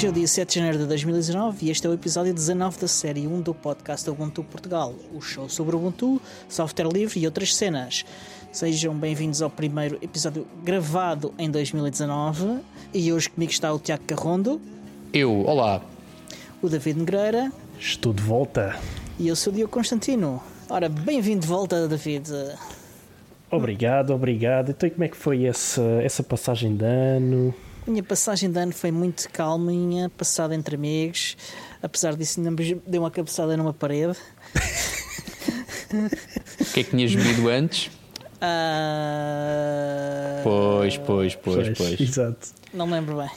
Hoje é o dia 7 de janeiro de 2019 e este é o episódio 19 da série 1 do podcast Ubuntu Portugal, o show sobre Ubuntu, software livre e outras cenas. Sejam bem-vindos ao primeiro episódio gravado em 2019 e hoje comigo está o Tiago Carrondo. Eu, olá. O David Negreira. Estou de volta. E eu sou o Diogo Constantino. Ora, bem-vindo de volta, David. Obrigado, obrigado. Então, como é que foi essa, essa passagem de ano? Minha passagem de ano foi muito calminha, passada entre amigos. Apesar disso, ainda me dei uma cabeçada numa parede. O que é que tinhas bebido antes? Uh... Pois, pois, pois, pois, pois. Exato. Não me lembro bem.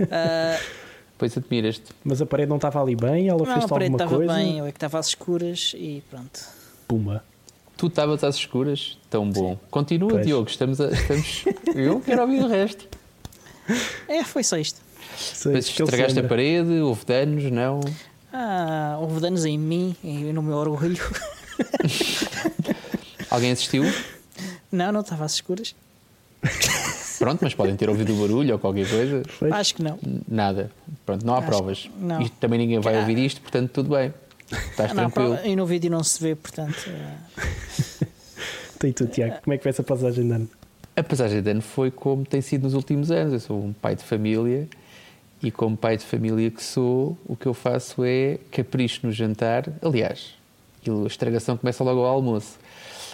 uh... Pois admiras-te. Mas a parede não estava ali bem? Ela não, fez a parede alguma estava coisa? bem, eu é que estava às escuras e pronto. Puma. Tu estavas às escuras? Tão bom. Continua, Pois. Diogo. Estamos, a, estamos. Eu quero ouvir o resto. É, foi só isto. Sei se estragaste a parede, houve danos, não? Ah, houve danos em mim e no meu orgulho. Alguém assistiu? Não, não estava às escuras. Pronto, mas podem ter ouvido o barulho ou qualquer coisa. Acho que não. Nada. Pronto, não há Acho- provas. não. Isto também ninguém vai Ah. ouvir isto, portanto tudo bem. Estás não, tranquilo. e no vídeo não se vê, portanto. ah, Então, e tu, Tiago, como é que foi essa passagem de ano? A passagem de ano foi como tem sido nos últimos anos. Eu sou um pai de família e, como pai de família que sou, o que eu faço é capricho no jantar. Aliás, a estragação começa logo ao almoço.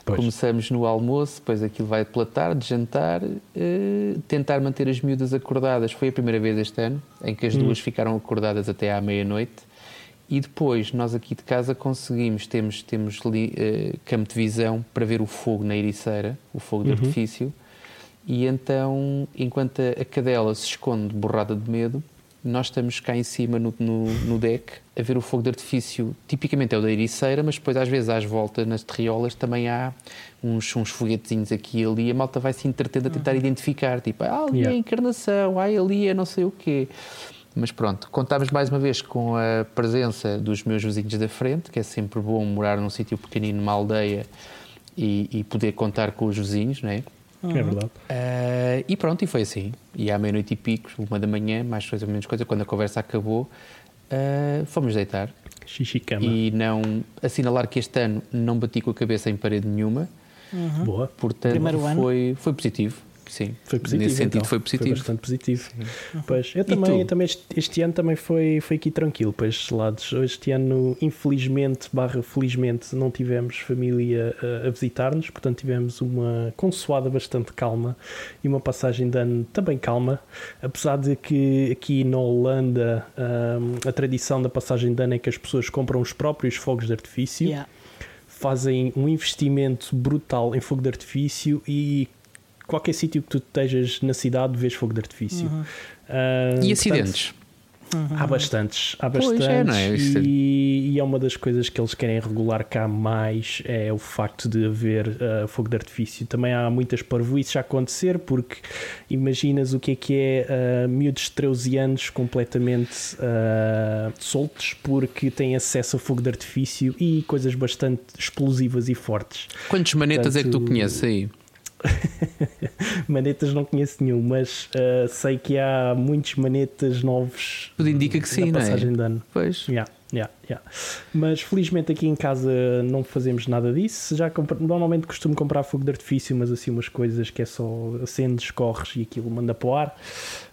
Pois. Começamos no almoço, depois aquilo vai pela tarde, jantar, eh, tentar manter as miúdas acordadas. Foi a primeira vez este ano em que as duas ficaram acordadas até à meia-noite. E depois, nós aqui de casa conseguimos, temos, temos eh, campo de visão para ver o fogo na ericeira, o fogo de artifício. E então, enquanto a, a cadela se esconde borrada de medo, nós estamos cá em cima no, no, no deck a ver o fogo de artifício. Tipicamente é o da ericeira, mas depois às vezes às voltas nas terriolas também há uns, uns foguetezinhos aqui e ali. A malta vai se entretendo a tentar identificar, tipo, ah, ali é a Yeah. encarnação, ah, ali é não sei o quê. Mas pronto, contámos mais uma vez com a presença dos meus vizinhos da frente, que é sempre bom morar num sítio pequenino, numa aldeia, e, e poder contar com os vizinhos, não é? É verdade. Ah, e pronto, e foi assim. E à meia-noite e pico, uma da manhã, mais coisa ou menos coisa, quando a conversa acabou, ah, fomos deitar. Xixi cama. E não assinalar que este ano não bati com a cabeça em parede nenhuma, Boa. portanto Primeiro ano. foi, foi positivo. Sim, Foi positivo. nesse sentido então. foi positivo. bastante positivo. Pois, eu também, eu também este, este ano também foi, foi aqui tranquilo para estes lados. Este ano, infelizmente, barra felizmente, não tivemos família uh, a visitar-nos, portanto tivemos uma consoada bastante calma e uma passagem de ano também calma, apesar de que aqui na Holanda um, a tradição da passagem de ano é que as pessoas compram os próprios fogos de artifício yeah. fazem um investimento brutal em fogo de artifício e qualquer sítio que tu estejas na cidade vês fogo de artifício. Ah, E portanto, acidentes? Há bastantes, há Pois, bastantes é, não é? É- e, e é uma das coisas que eles querem regular cá mais é o facto de haver ah, fogo de artifício. Também há muitas parvoices a acontecer porque imaginas o que é que é ah, miúdos de 13 anos completamente ah, soltos porque têm acesso a fogo de artifício e coisas bastante explosivas e fortes. Quantos manetas é que tu Portanto, conheces aí? Manetas não conheço nenhum, mas ah, sei que há muitos manetas novos Tudo indica que sim, na não é? de ano. Pois. Yeah, yeah, yeah. Mas felizmente aqui em casa não fazemos nada disso. Já compra- normalmente costumo comprar fogo de artifício, mas assim umas coisas que é só acendes, corres e aquilo manda para o ar.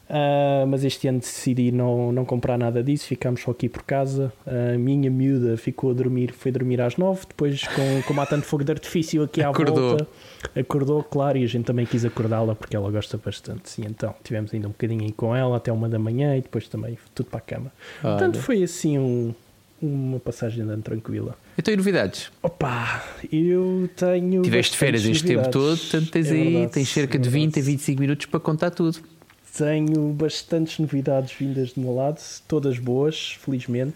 Ah, mas este ano decidi não, não comprar nada disso, ficámos só aqui por casa. A minha miúda ficou a dormir, foi dormir às nove, depois com, como há tanto fogo de artifício aqui à Acordou. volta, acordou, claro, e a gente também quis acordá-la porque ela gosta bastante. E então tivemos ainda um bocadinho aí com ela até uma da manhã e depois também tudo para a cama. Olha. Portanto, foi assim um- uma passagem de ano tranquila. Então, e novidades? Opa, eu tenho. Tiveste férias este tempo todo, portanto tens É aí verdade, tens cerca é de 20 a verdade. 25 minutos para contar tudo. Tenho bastantes novidades vindas do meu lado, todas boas, felizmente.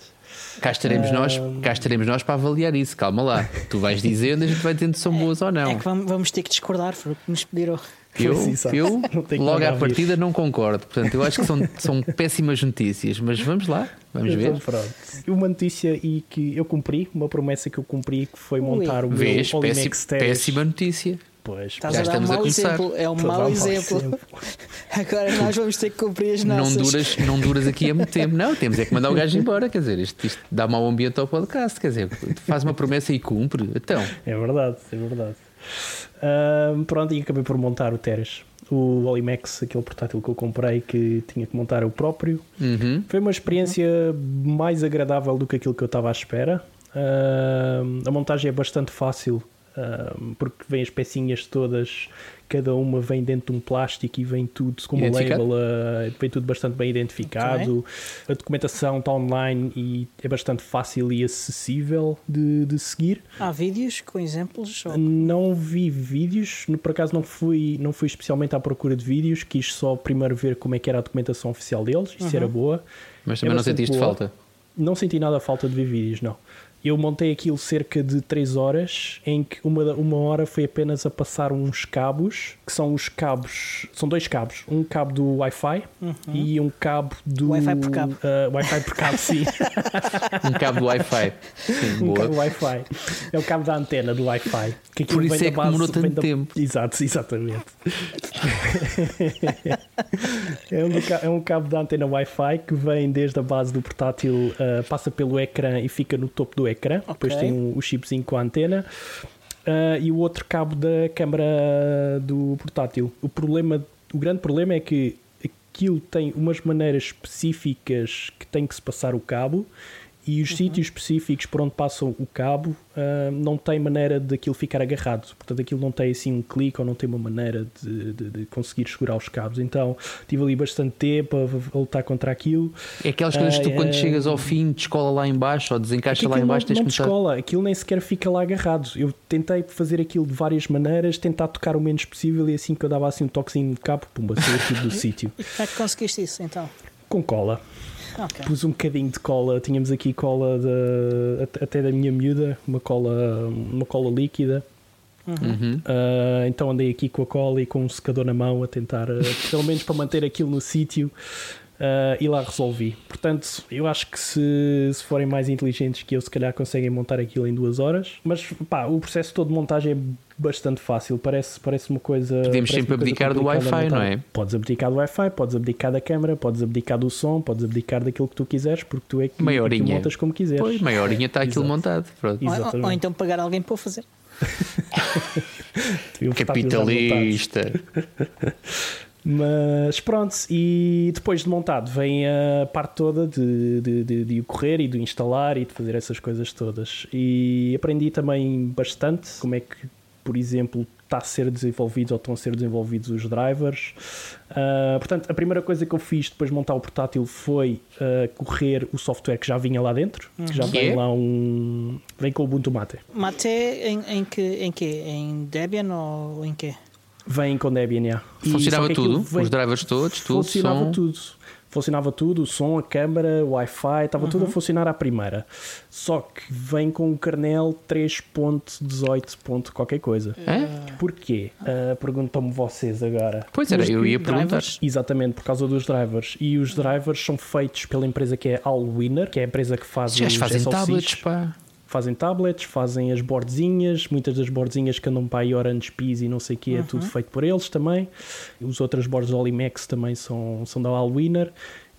Cá estaremos, Ah. nós, cá estaremos nós para avaliar isso, calma lá. Tu vais dizendo, a gente vai dizendo se são boas ou não. É que vamos, vamos ter que discordar, foi o que nos pediram. Eu, exato. eu logo à ver. partida não concordo. Portanto, eu acho que são, são péssimas notícias, mas vamos lá, vamos ver. Então, pronto. Uma notícia e que eu cumpri, uma promessa que eu cumpri, que foi Ui. montar o meu Vês, Olimex péssima, péssima notícia. Pois, Estás Já a dar um estamos a mau começar. exemplo. É um a mau mau exemplo. exemplo. Agora nós vamos ter que cumprir as Não nossas. duras, não duras aqui há muito tempo. Não, temos é que mandar o gajo embora. Quer dizer, isto, isto dá mau ambiente ao podcast. Quer dizer, faz uma promessa e cumpre. Então, É verdade, é verdade. Ahm, pronto, e acabei por montar o Teres. O Olimex, aquele portátil que eu comprei que tinha que montar eu próprio. uhum. Foi uma experiência mais agradável do que aquilo que eu estava à espera. Ahm, a montagem é bastante fácil porque vem as pecinhas todas, cada uma vem dentro de um plástico e vem tudo com uma Identificado? label, ah, vem tudo bastante bem identificado. A documentação está online e é bastante fácil e acessível de, de seguir. Há vídeos com exemplos? ou- Não vi vídeos, por acaso não fui, não fui especialmente à procura de vídeos, quis só primeiro ver como é que era a documentação oficial deles, isso era boa. mas É também não bastante sentiste boa. falta. Não senti nada a falta de ver vídeos, não. Eu montei aquilo cerca de 3 horas, em que uma, uma hora foi apenas a passar uns cabos, que são os cabos, são dois cabos, um cabo do Wi-Fi e um cabo do Wi-Fi por cabo. ah, Wi-Fi por cabo, sim. Um cabo do Wi-Fi. Sim, um boa. cabo Wi-Fi. É o cabo da antena do Wi-Fi. Que aquilo Por isso vem é que demorou vem tanto da- tempo. Exato, exatamente. é, um do é um cabo da antena Wi-Fi que vem desde a base do portátil, ah, passa pelo ecrã e fica no topo do ecrã. Depois Ok. tem um- o chipzinho com a antena. Ah, e o outro cabo da câmara do portátil. O problema, o grande problema é que aquilo tem umas maneiras específicas que tem que se passar o cabo e os sítios específicos por onde passam o cabo ah, não tem maneira daquilo ficar agarrado. Portanto, aquilo não tem assim um clique ou não tem uma maneira de, de- de conseguir segurar os cabos. Então, tive ali bastante tempo a, a lutar contra aquilo. É aquelas coisas que tu, Ah, quando é- chegas ao fim, descola lá em baixo ou desencaixa Aquilo lá em baixo, não, tens não começar. descola, aquilo nem sequer fica lá agarrado. Eu tentei fazer aquilo de várias maneiras, tentar tocar o menos possível e assim que eu dava assim um toquezinho de cabo, pumba, saiu tudo do sítio. E como é que conseguiste isso então? Com cola. Ok. Pus um bocadinho de cola, tínhamos aqui cola de, at- até da minha miúda, uma cola, uma cola líquida. Uhum. Ah, então andei aqui com a cola e com um secador na mão a tentar, ah, pelo menos para manter aquilo no sítio. Ah, e lá resolvi. Portanto, eu acho que se, se forem mais inteligentes que eu, se calhar conseguem montar aquilo em duas horas. Mas pá, o processo todo de montagem é bastante fácil. Parece, parece uma coisa. Podemos parece sempre abdicar do Wi-Fi, não é? Podes abdicar do Wi-Fi, podes abdicar da câmera, podes abdicar do som, podes abdicar daquilo que tu quiseres, porque tu é que, é que montas como quiseres. Pois, meia horinha está aquilo montado. Ou, ou- ou então pagar alguém para o fazer. Capitalista. Mas pronto, e depois de montado vem a parte toda de, de, de, de o correr e de instalar e de fazer essas coisas todas. E aprendi também bastante como é que, por exemplo, está a ser desenvolvido ou estão a ser desenvolvidos os drivers. Ah, portanto, a primeira coisa que eu fiz depois de montar o portátil foi ah, correr o software que já vinha lá dentro, que já Que vem é? lá um. vem com o Ubuntu Mate. Mate em, em que? Em quê? Em Debian ou em quê? Vem com Debian, yeah. Funcionava tudo? vem- Os drivers todos, tudo, funcionava som. tudo. Funcionava tudo, o som, a câmera, o Wi-Fi, estava tudo a funcionar à primeira. Só que vem com o kernel 3.18. ponto qualquer coisa. Hã? Porquê? Ah, Perguntam-me vocês agora. Pois era, Os eu ia drivers? perguntar. Exatamente, por causa dos drivers. E os drivers são feitos pela empresa que é Allwinner, que é a empresa que faz Os gajos os fazem SoCs. tablets, pá. Fazem tablets, fazem as boardzinhas, muitas das boardzinhas que andam para aí Orange Peas e não sei o que, é tudo feito por eles também. Os outros boards da Olimex também são, são da Allwinner.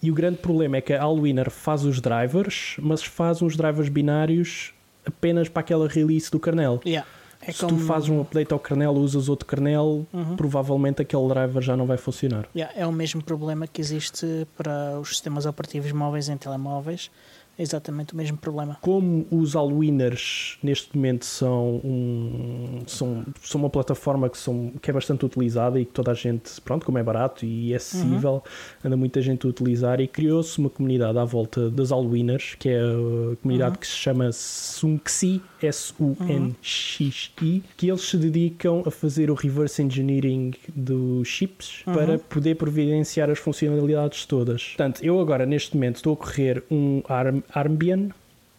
E o grande problema é que a Allwinner faz os drivers, mas faz uns drivers binários apenas para aquela release do kernel. Yeah. É Se como- tu fazes um update ao kernel, usas outro kernel, provavelmente aquele driver já não vai funcionar. Yeah, é o mesmo problema que existe para os sistemas operativos móveis em telemóveis. É exatamente o mesmo problema. Como os Allwinners neste momento são, um, são, são uma plataforma que, são, que é bastante utilizada e que toda a gente, pronto, como é barato e é acessível, anda muita gente a utilizar e criou-se uma comunidade à volta das Allwinners, que é a comunidade que se chama Sunxi, S-U-N-X-I, que eles se dedicam a fazer o reverse engineering dos chips para poder providenciar as funcionalidades todas. Portanto, eu agora neste momento estou a correr um Arm, Armbian,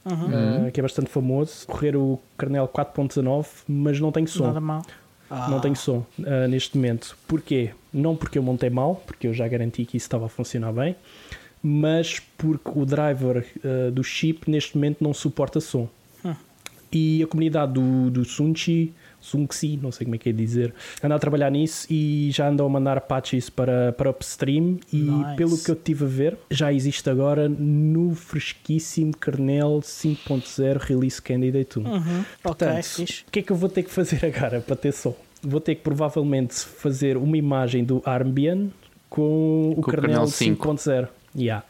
Uh, que é bastante famoso. Correr o kernel 4.19, mas não tem som. Nada mal. Ah, Não tem som uh, neste momento. Porquê? Não porque eu montei mal, porque eu já garanti que isso estava a funcionar bem, mas porque o driver uh, do chip neste momento não suporta som. Hum. E a comunidade do, do Sunchi, Zunxi, não sei como é que é dizer, anda a trabalhar nisso e já andam a mandar patches para, para upstream e Nice. pelo que eu tive a ver, já existe agora no fresquíssimo kernel 5.0 Release Candidate 1. Uhum. Portanto, o que é que eu vou ter que fazer agora para ter som? Vou ter que provavelmente fazer uma imagem do Armbian com o Com o kernel kernel 5. 5.0. Yeah.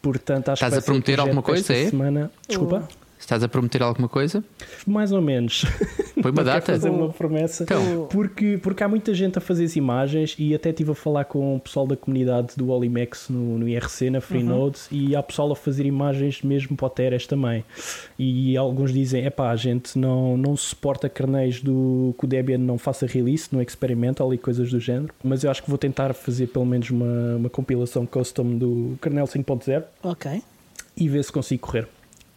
Portanto, acho que Estás vai a prometer alguma coisa, esta é? Semana. Desculpa, Estás a prometer alguma coisa? mais ou menos. Põe uma Não data. fazer uma promessa. Então. Porque, porque há muita gente a fazer as imagens e até estive a falar com o pessoal da comunidade do Olimex no, no IRC, na Freenode, e há pessoal a fazer imagens mesmo para o Teres também. E alguns dizem: epá, a gente não, não suporta carnéis do que o Debian não faça release no Experimental e coisas do género, mas eu acho que vou tentar fazer pelo menos uma, uma compilação custom do kernel 5.0 Ok, e ver se consigo correr.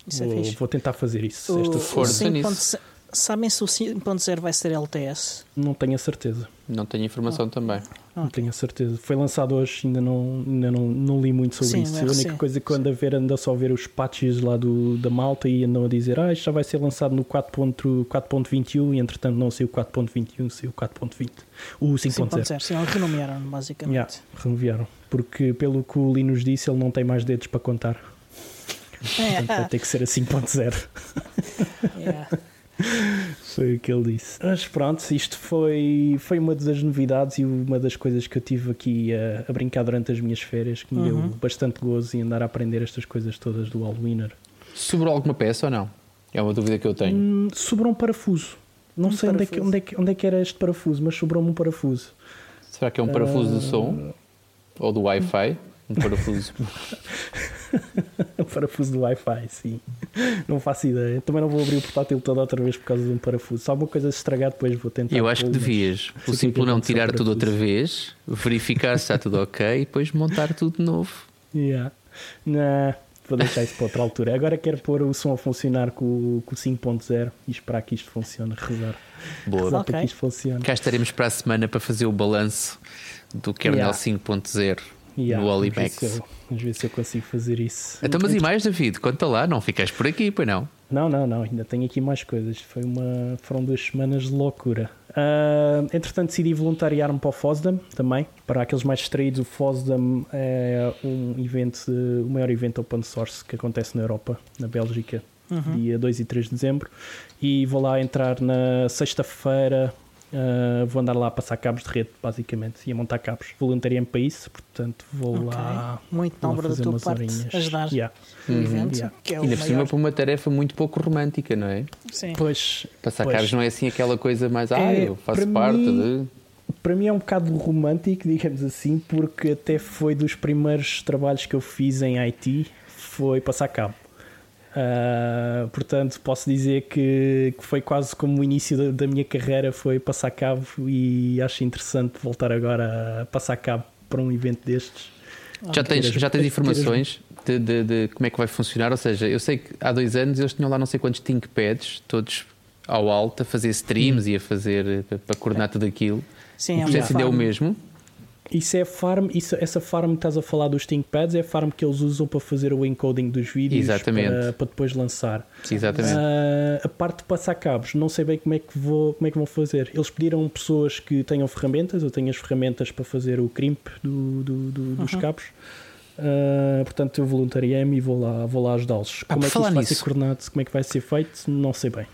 Isso é vou, fixe. vou tentar fazer isso. O, Esta o força semana. 5.0 nisso. Sabem se o 5.0 vai ser LTS? Não tenho a certeza. Não tenho informação também. Não Ok. tenho a certeza. Foi lançado hoje, ainda não, ainda não, não li muito sobre Sim, isso. A única coisa que eu ando a ver, ando a só ver os patches lá do, da malta e andam a dizer ah, isto já vai ser lançado no 4.21 4.21 e entretanto não saiu o 4.21, saiu o 4.20. O 5.0. 5.0, sim, eles renomearam basicamente. Yeah, renomearam. Porque pelo que o Linus disse, ele não tem mais dedos para contar. Portanto, vai ter que ser a 5.0. Yeah. Foi o que ele disse. Mas pronto, isto foi, foi uma das novidades e uma das coisas que eu tive aqui a, a brincar durante as minhas férias, que me Uhum. deu bastante gozo em andar a aprender estas coisas todas do All-Winner. Sobrou alguma peça ou não? É uma dúvida que eu tenho. Hum, sobrou um parafuso. Não Um sei onde é, que, parafuso. onde, é que, onde é que era este parafuso, mas sobrou-me um parafuso. Será que é um parafuso do som? Ou do Wi-Fi? Um parafuso. um parafuso do Wi-Fi, sim. Não faço ideia. Também não vou abrir o portátil todo outra vez por causa de um parafuso. Se alguma coisa se estragar, depois vou tentar. Eu acho que devias, o é simples não tirar tudo outra vez, verificar se está tudo ok e depois montar tudo de novo. Yeah. Não, vou deixar isso para outra altura. Agora quero pôr o som a funcionar com, o- com o 5.0 e esperar que isto funcione, rezar. Boa. Rezar Ok. para que isto funcione. Cá estaremos para a semana para fazer o balanço do kernel Yeah. 5.0 Yeah, no vamos Olimex. eu- Vamos ver se eu consigo fazer isso. Então, mas e mais, David? Conta lá, não ficas por aqui, pois não? Não, não, não, ainda tenho aqui mais coisas. Foi uma, foram duas semanas de loucura. Ah, entretanto, decidi voluntariar-me para o FOSDEM também. Para aqueles mais distraídos, o FOSDEM é um evento, o maior evento open source que acontece na Europa, na Bélgica, dia 2 e 3 de dezembro. E vou lá entrar na sexta-feira. Ah, vou andar lá a passar cabos de rede, basicamente, e a montar cabos. Voluntariei-me para isso, portanto, vou Ok. lá. Muito nobre da fazer tua umas parte horinhas. ajudar Yeah. o evento, yeah. que é o Ainda por cima para uma tarefa muito pouco romântica, não é? Sim. Pois, Passar Pois. cabos não é assim aquela coisa mais, ah, É, eu faço para parte mim- de. para mim é um bocado romântico, digamos assim, porque até foi dos primeiros trabalhos que eu fiz em IT, foi passar cabo. Ah, portanto, posso dizer que, que foi quase como o início da, da minha carreira, foi passar cabo e acho interessante voltar agora a passar cabo para um evento destes. Já tens, já tens informações de, de- de como é que vai funcionar? Ou seja, eu sei que há dois anos eles tinham lá não sei quantos ThinkPads, todos ao alto, a fazer streams e a fazer para, coordenar tudo aquilo. Sim, o é processo ainda é o mesmo. Isso é farm, isso, essa farm que estás a falar dos ThinkPads é a farm que eles usam para fazer o encoding dos vídeos Exatamente. Para, para depois lançar. Exatamente. Ah, a parte de passar cabos, não sei bem como é, que vou, como é que vão fazer. Eles pediram pessoas que tenham ferramentas, eu tenho as ferramentas para fazer o crimp do, do- do- dos Uhum. cabos. Ah, portanto, eu voluntariei-me e vou lá, vou lá ajudá-los. Ah, como é que isto vai nisso. ser coordenado, como é que vai ser feito, não sei bem.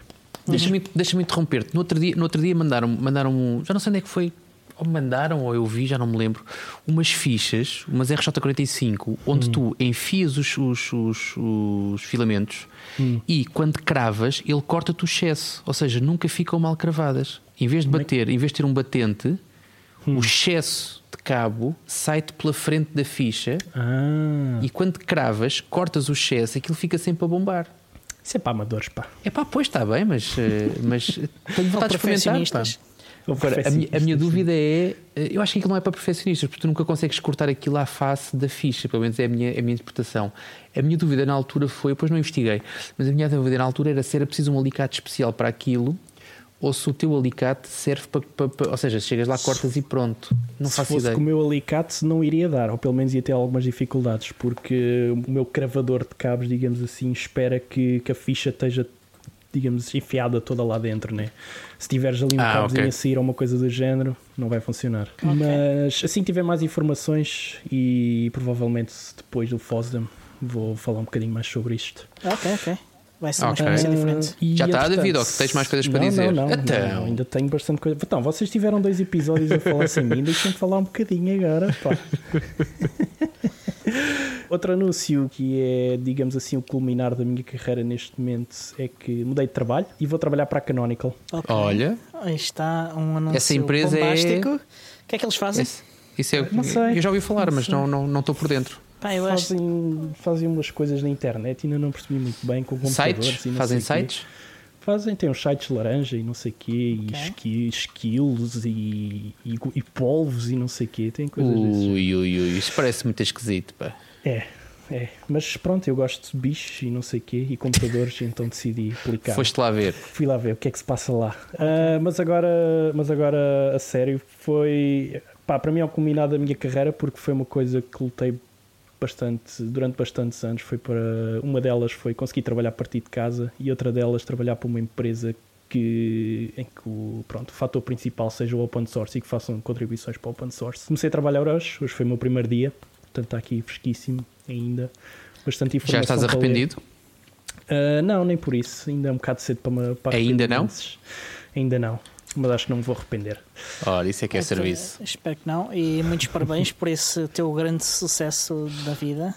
Deixa-me deixa interromper-te. No outro dia, no outro dia mandaram, mandaram um- já não sei onde é que foi, ou me mandaram, ou eu vi, já não me lembro, umas fichas, umas RJ45, onde tu enfias os, os, os- os filamentos e quando cravas, ele corta-te o excesso, ou seja, nunca ficam mal cravadas. Em vez de bater, em vez de ter um batente, o excesso de cabo sai-te pela frente da ficha Ah, e quando cravas, cortas o excesso, aquilo fica sempre a bombar. isso é para amadores, pá. É pá, pois está bem, mas, eh, mas tenho vontade de experimentar. Pá. Agora, a minha, a minha dúvida é: eh, eu acho que aquilo não é para perfeccionistas, porque tu nunca consegues cortar aquilo à face da ficha, pelo menos é a minha, é a minha interpretação. A minha dúvida na altura foi, depois não investiguei, mas a minha dúvida na altura era se era preciso um alicate especial para aquilo ou se o teu alicate serve para. ou seja, chegas lá, cortas e pronto. Não Se faço fosse ideia. com o meu alicate, não iria dar, ou pelo menos ia ter algumas dificuldades, porque o meu cravador de cabos, digamos assim, espera que, que a ficha esteja digamos, enfiada toda lá dentro, né? Se tiveres ali um Ah, cabozinho ok. a sair ou uma coisa do género, não vai funcionar. Mas assim que tiver mais informações e provavelmente depois do FOSDEM vou falar um bocadinho mais sobre isto. Ok, ok. Vai ser uma Ok. experiência diferente. Ah, e, Já está, entretanto, David, ou que tens mais coisas para não, dizer? Não, não, Então. não, ainda tenho bastante coisa. Então, vocês tiveram dois episódios a falar sem mim, deixem-me falar um bocadinho agora. Pá. Outro anúncio que é, digamos assim, o culminar da minha carreira neste momento é que mudei de trabalho e vou trabalhar para a Canonical. Ok. Olha, Aí está um anúncio Essa empresa é- bombástico. O que é que eles fazem? esse- isso é, Não sei, eu já ouvi falar, não mas não estou não, estou por dentro. Pá, eu acho. Fazem, fazem umas coisas na internet, ainda não percebi muito bem com computadores. Sites? e não Fazem quê. Fazem, tem uns sites laranja e não sei quê, e Ok. esqui- skills e, e, e polvos e não sei quê, tem coisas. Ui, ui, ui, isso parece muito esquisito, pá. É, é. Mas pronto, eu gosto de bichos e não sei o quê, e computadores, então decidi aplicar. Foste lá ver. Fui lá ver o que é que se passa lá. Ah, mas, agora, mas agora, a sério, foi. Pá, para mim é o culminado da minha carreira, porque foi uma coisa que lutei bastante, durante bastantes anos. Foi para. Uma delas foi conseguir trabalhar a partir de casa, e outra delas trabalhar para uma empresa que, em que o, pronto, o fator principal seja o open source e que façam contribuições para o open source. Comecei a trabalhar hoje, hoje foi o meu primeiro dia, portanto está aqui fresquíssimo ainda. Bastante informação. Já estás arrependido? Ah, não, nem por isso. Ainda é um bocado cedo para, me- para Ainda não? Ainda não. Mas acho que não me vou arrepender. Olha, isso é que é Então, serviço. Espero que não. E muitos parabéns por esse teu grande sucesso da vida.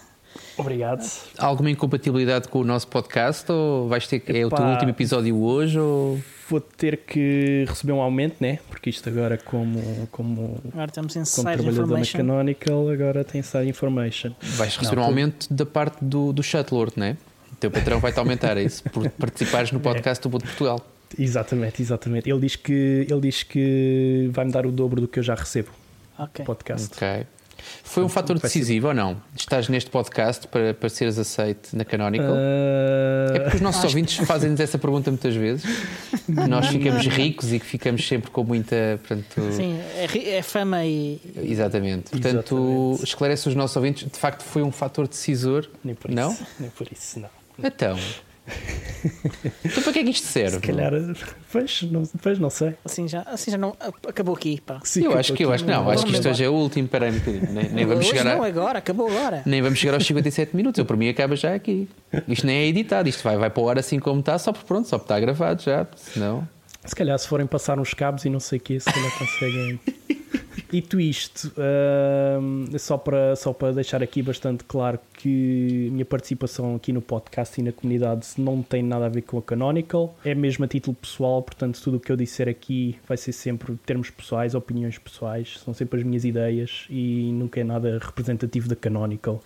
Obrigado. Alguma incompatibilidade com o nosso podcast? Ou vais ter que. É o teu último episódio hoje? Ou... Vou ter que receber um aumento, né? Porque isto agora, como, como, Agora estamos em como trabalhador na. Canonical, agora tem Side Information. Vais receber Não, um aumento da parte do, do Shuttleworth, não é? O teu patrão vai-te aumentar, é isso? Por participares É. no podcast do Boa de Portugal. Exatamente, exatamente. Ele diz que, ele diz que vai-me dar o dobro do que eu já recebo Ok. no podcast. Ok. Foi um fator vai ser- decisivo ou não? Estás neste podcast para, para seres aceite na Canonical? Ah, É porque os nossos ouvintes fazem-nos essa pergunta muitas vezes. Que nós ficamos ricos e que ficamos sempre com muita. Portanto, Sim, é, é fama e. Exatamente. Portanto, Exatamente. esclarece os nossos ouvintes. De facto, foi um fator decisor. nem por Não? isso. Nem por isso, não. Então. então, para que é que isto serve? Se calhar, pois não, pois não sei. Assim já, assim já não. Acabou aqui. Pá. Sim, Eu acho que, eu acho que aqui. não. Acho que isto hoje é o último. Peraí, bocadinho. nem, nem vamos Hoje chegar não, a, agora, acabou agora. nem vamos chegar aos 57 minutos. Eu, para mim, acaba já aqui. Isto nem é editado. Isto vai, vai para o ar assim como está, só por pronto, só por estar gravado já. Senão. Se calhar, se forem passar uns cabos e não sei o que, se calhar conseguem. Dito isto, hum, só, para, só para deixar aqui bastante claro que minha participação aqui no podcast e na comunidade não tem nada a ver com a Canonical, é mesmo a título pessoal, portanto, tudo o que eu disser aqui vai ser sempre termos pessoais, opiniões pessoais, são sempre as minhas ideias e nunca é nada representativo da Canonical.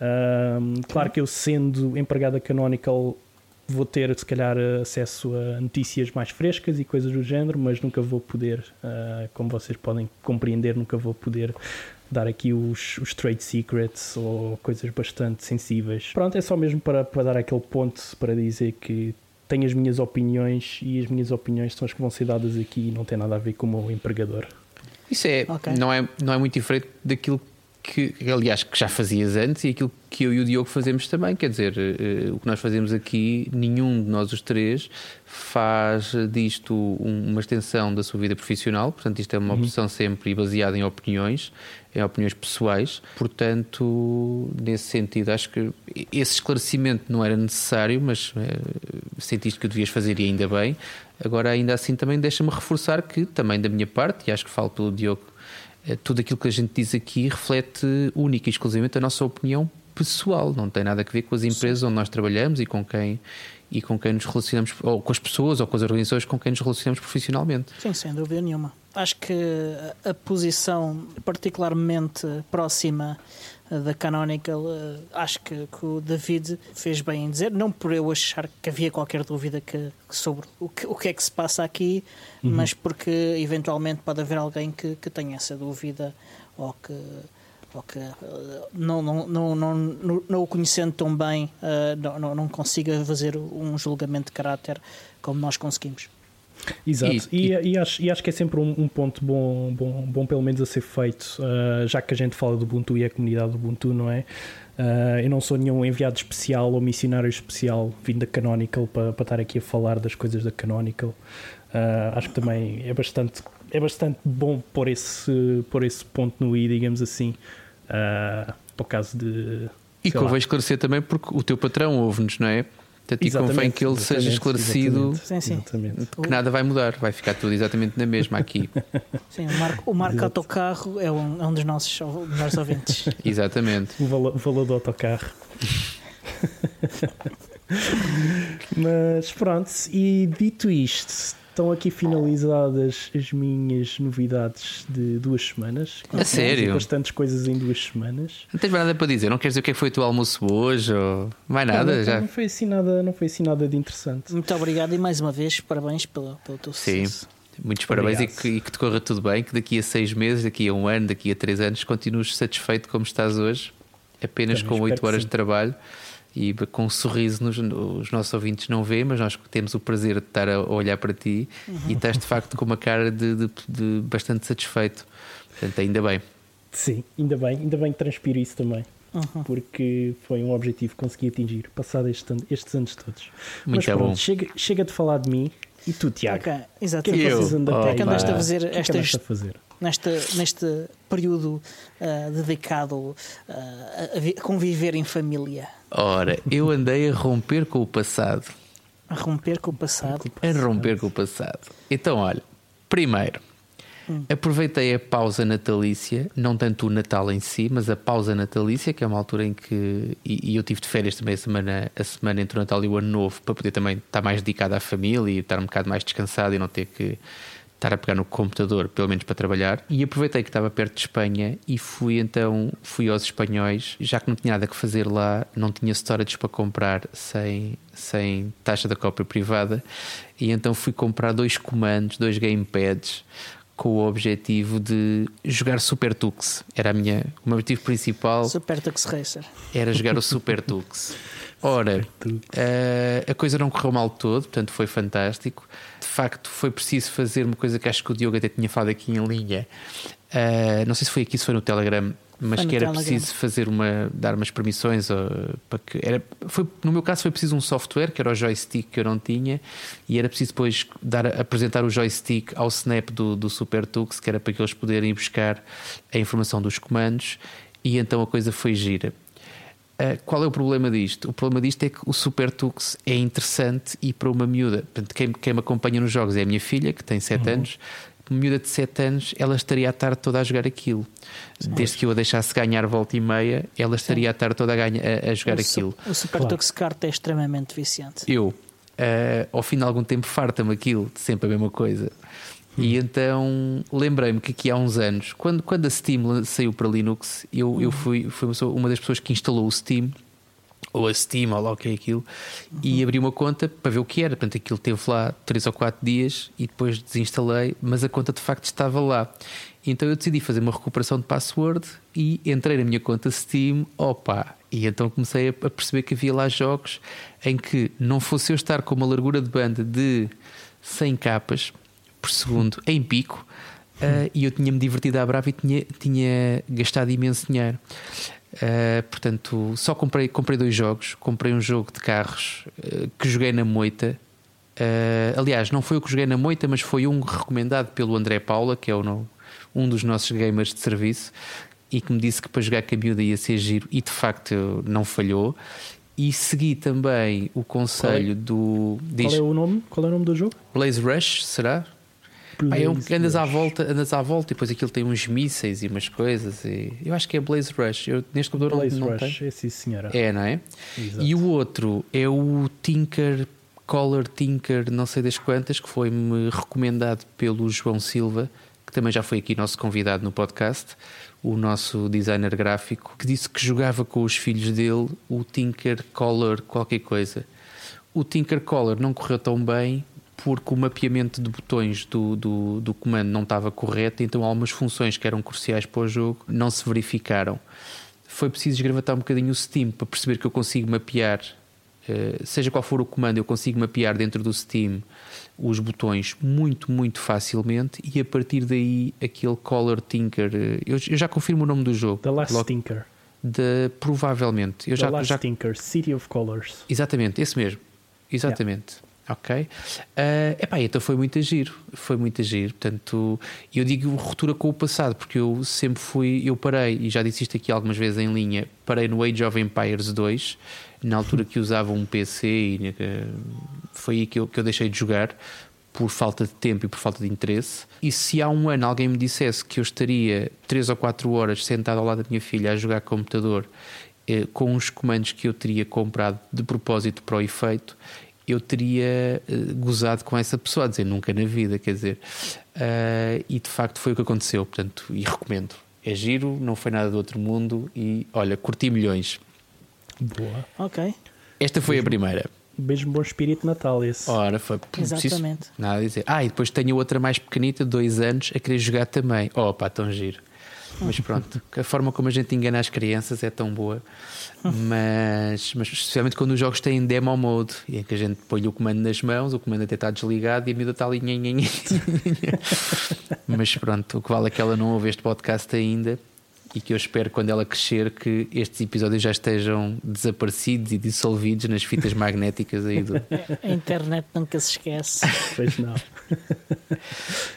Hum, claro que eu, sendo empregado Canonical, vou ter se calhar acesso a notícias mais frescas e coisas do género, mas nunca vou poder, ah, como vocês podem compreender, nunca vou poder dar aqui os, os trade secrets ou coisas bastante sensíveis. Pronto, é só mesmo para, para dar aquele ponto para dizer que tenho as minhas opiniões e as minhas opiniões são as que vão ser dadas aqui e não tem nada a ver com o meu empregador. Isso é, Ok. não, é, não é muito diferente daquilo que, aliás, que já fazias antes e aquilo que eu e o Diogo fazemos também. Quer dizer, eh, o que nós fazemos aqui, nenhum de nós os três faz disto um- uma extensão da sua vida profissional. Portanto, isto é uma opção sempre baseada em opiniões, em opiniões pessoais. Portanto, nesse sentido, acho que esse esclarecimento não era necessário, mas eh, sentiste que o devias fazer e ainda bem. Agora, ainda assim, também deixa-me reforçar que, também da minha parte, e acho que falo pelo Diogo tudo aquilo que a gente diz aqui reflete única e exclusivamente a nossa opinião pessoal, não tem nada a ver com as empresas onde nós trabalhamos e com quem e com quem nos relacionamos, ou com as pessoas ou com as organizações com quem nos relacionamos profissionalmente. Sim, sem dúvida nenhuma. Acho que a- posição particularmente próxima da Canonical, eh, acho que, que o David fez bem em dizer, não por eu achar que havia qualquer dúvida que, sobre o que, o que é que se passa aqui, mas porque eventualmente pode haver alguém que, que tenha essa dúvida ou que, ou que eh, não, não, não, não, não, o conhecendo tão bem eh, não, não, não consiga fazer um julgamento de caráter como nós conseguimos. Exato, E- e, e acho, e acho que é sempre um, um ponto bom, bom, bom, pelo menos, a ser feito, ah, já que a gente fala do Ubuntu e a comunidade do Ubuntu, não é? Uh, eu não sou nenhum enviado especial ou missionário especial vindo da Canonical para, para estar aqui a falar das coisas da Canonical. Uh, acho que também é bastante, é bastante bom pôr esse, pôr esse ponto no i, digamos assim, uh, para o caso de. E convém esclarecer também porque o teu patrão ouve-nos, não é? Portanto, e convém que ele seja esclarecido sim, sim. que nada vai mudar, vai ficar tudo exatamente na mesma aqui. Sim, o Marco, o Marco Autocarro é um, é um dos nossos melhores ouvintes. exatamente. O valor, o valor do autocarro. Mas pronto, e dito isto, estão aqui finalizadas as minhas novidades de duas semanas. A sério? Bastantes coisas em duas semanas. Não tens mais nada para dizer? Não queres dizer o que, é que foi o teu almoço hoje? Ou... Mais nada? Não, já? não, foi assim nada, não foi assim nada de interessante. Muito obrigado e mais uma vez parabéns pelo, pelo teu Sim. sucesso. Muitos parabéns e que, e que, te corra tudo bem, que daqui a seis meses, daqui a um ano, daqui a três anos continues satisfeito como estás hoje, apenas Também com oito horas sim. de trabalho e com um sorriso nos os nossos ouvintes não vê, mas nós temos o prazer de estar a olhar para ti uhum. e estás de facto com uma cara de, de, de, bastante satisfeito. Portanto, ainda bem. Sim, ainda bem, ainda bem que transpiro isso também. Uhum. Porque foi um objetivo que consegui atingir, passado este, estes anos todos. Muito Mas pronto, bom. chega, chega de falar de mim e tu, Tiago. Ok, exato. Que é que Eu? Oh, que andaste a fazer que é que estas- andaste a fazer? Neste, neste período ah, dedicado ah, a vi- a conviver em família, Ora, eu andei a romper com o passado. a romper com o passado. A romper com o passado. Então, olha, primeiro, aproveitei a pausa natalícia, não tanto o Natal em si, mas a pausa natalícia, que é uma altura em que. E, e eu tive de férias também a semana, a semana entre o Natal e o Ano Novo, para poder também estar mais dedicado à família e estar um bocado mais descansado e não ter que estar a pegar no computador, pelo menos para trabalhar. E aproveitei que estava perto de Espanha e fui então fui aos espanhóis, já que não tinha nada que fazer lá, não tinha storage para comprar sem, sem taxa da cópia privada, e então fui comprar dois comandos, dois gamepads com o objetivo de jogar Super Tux. Era a minha, o meu objetivo principal Super Tux Racer. era jogar o Super Tux. Ora, eh, a coisa não correu mal todo, portanto foi fantástico. De facto, foi preciso fazer uma coisa que acho que o Diogo até tinha falado aqui em linha. Eh, não sei se foi aqui, se foi no Telegram, mas no que era Telegram. preciso fazer uma, dar umas permissões. ou, para que era, foi, no meu caso, foi preciso um software que era o joystick que eu não tinha, e era preciso depois dar, apresentar o joystick ao snap do, do Super Tux, que era para que eles poderem buscar a informação dos comandos, e então a coisa foi gira. Uh, qual é o problema disto? O problema disto é que o Super Tux é interessante e para uma miúda, portanto, quem, quem me acompanha nos jogos é a minha filha, que tem 7 anos. Uma miúda de 7 anos, ela estaria a tarde toda a jogar aquilo. Desde que eu a deixasse ganhar volta e meia, ela estaria a tarde toda a, ganha, a, a jogar o, su- aquilo. o Super Claro. Tux Kart é extremamente viciante. Eu, uh, ao fim de algum tempo, farta-me aquilo, sempre a mesma coisa. E então lembrei-me que aqui há uns anos, quando, quando a Steam saiu para Linux, eu, eu fui, fui uma das pessoas que instalou o Steam, ou a Steam, ou lá o que é aquilo, e abri uma conta para ver o que era. Portanto, aquilo teve lá 3 ou 4 dias e depois desinstalei, mas a conta de facto estava lá. Então eu decidi fazer uma recuperação de password e entrei na minha conta Steam, opa! E então comecei a a perceber que havia lá jogos em que não fosse eu estar com uma largura de banda de 100 capas por segundo em pico uh, e eu tinha-me divertido à brava e tinha, tinha gastado imenso dinheiro. Uh, portanto, só comprei, comprei dois jogos. Comprei um jogo de carros uh, que joguei na moita. Aliás, não foi o que joguei na moita, mas foi um recomendado pelo André Paula, que é o, um dos nossos gamers de serviço, e que me disse que para jogar com a miúda ia ser giro, e de facto não falhou. E segui também o conselho do. Diz, Qual é o nome? Qual é o nome do jogo? Blaze Rush, será? Pá, é um que andas à volta, andas à volta e depois aquilo tem uns mísseis e umas coisas. E eu acho que é Blaze Rush. Eu, neste computador Blaze não, não Rush, tem. é sim senhora. É, não é? Exato. E o outro é o Tinker, Color Tinker, não sei das quantas, que foi-me recomendado pelo João Silva, que também já foi aqui nosso convidado no podcast, o nosso designer gráfico, que disse que jogava com os filhos dele o Tinker Color qualquer coisa. O Tinker Color não correu tão bem porque o mapeamento de botões do, do, do comando não estava correto, então algumas funções que eram cruciais para o jogo não se verificaram. Foi preciso esgravatar um bocadinho o Steam para perceber que eu consigo mapear, eh, seja qual for o comando, eu consigo mapear dentro do Steam os botões muito, muito facilmente e a partir daí aquele Color Tinker, eh, eu, eu já confirmo o nome do jogo. The Last Logo- Tinker. de provavelmente. Eu The já, Last já Tinker, City of Colors. Exatamente, esse mesmo. Exatamente. Ok? Uh, epá, então foi muito giro. Foi muito giro. Portanto, eu digo ruptura com o passado, porque eu sempre fui. Eu parei, e já disse isto aqui algumas vezes em linha, parei no Age of Empires 2, na altura que usava um PC, e uh, foi aí que eu, que eu deixei de jogar, por falta de tempo e por falta de interesse. E se há um ano alguém me dissesse que eu estaria 3 ou 4 horas sentado ao lado da minha filha a jogar computador eh, com os comandos que eu teria comprado de propósito para o efeito, eu teria uh, gozado com essa pessoa, a dizer nunca na vida, quer dizer. Uh, e de facto foi o que aconteceu, portanto, e recomendo. É giro, não foi nada do outro mundo e olha, curti milhões. Boa. Ok. Esta foi a primeira. Mesmo bom espírito Natal esse. Ora, foi Exatamente. Nada a dizer. Ah, e depois tenho outra mais pequenita, dois anos, a querer jogar também. Oh, pá, tão giro. Mas pronto, a forma como a gente engana as crianças é tão boa. Mas, mas especialmente quando os jogos têm demo mode, em que a gente põe o comando nas mãos, o comando até está desligado e a miúda está ali. mas pronto, o que vale é que ela não ouve este podcast ainda e que eu espero quando ela crescer que estes episódios já estejam desaparecidos e dissolvidos nas fitas magnéticas aí do. A internet nunca se esquece. Pois não.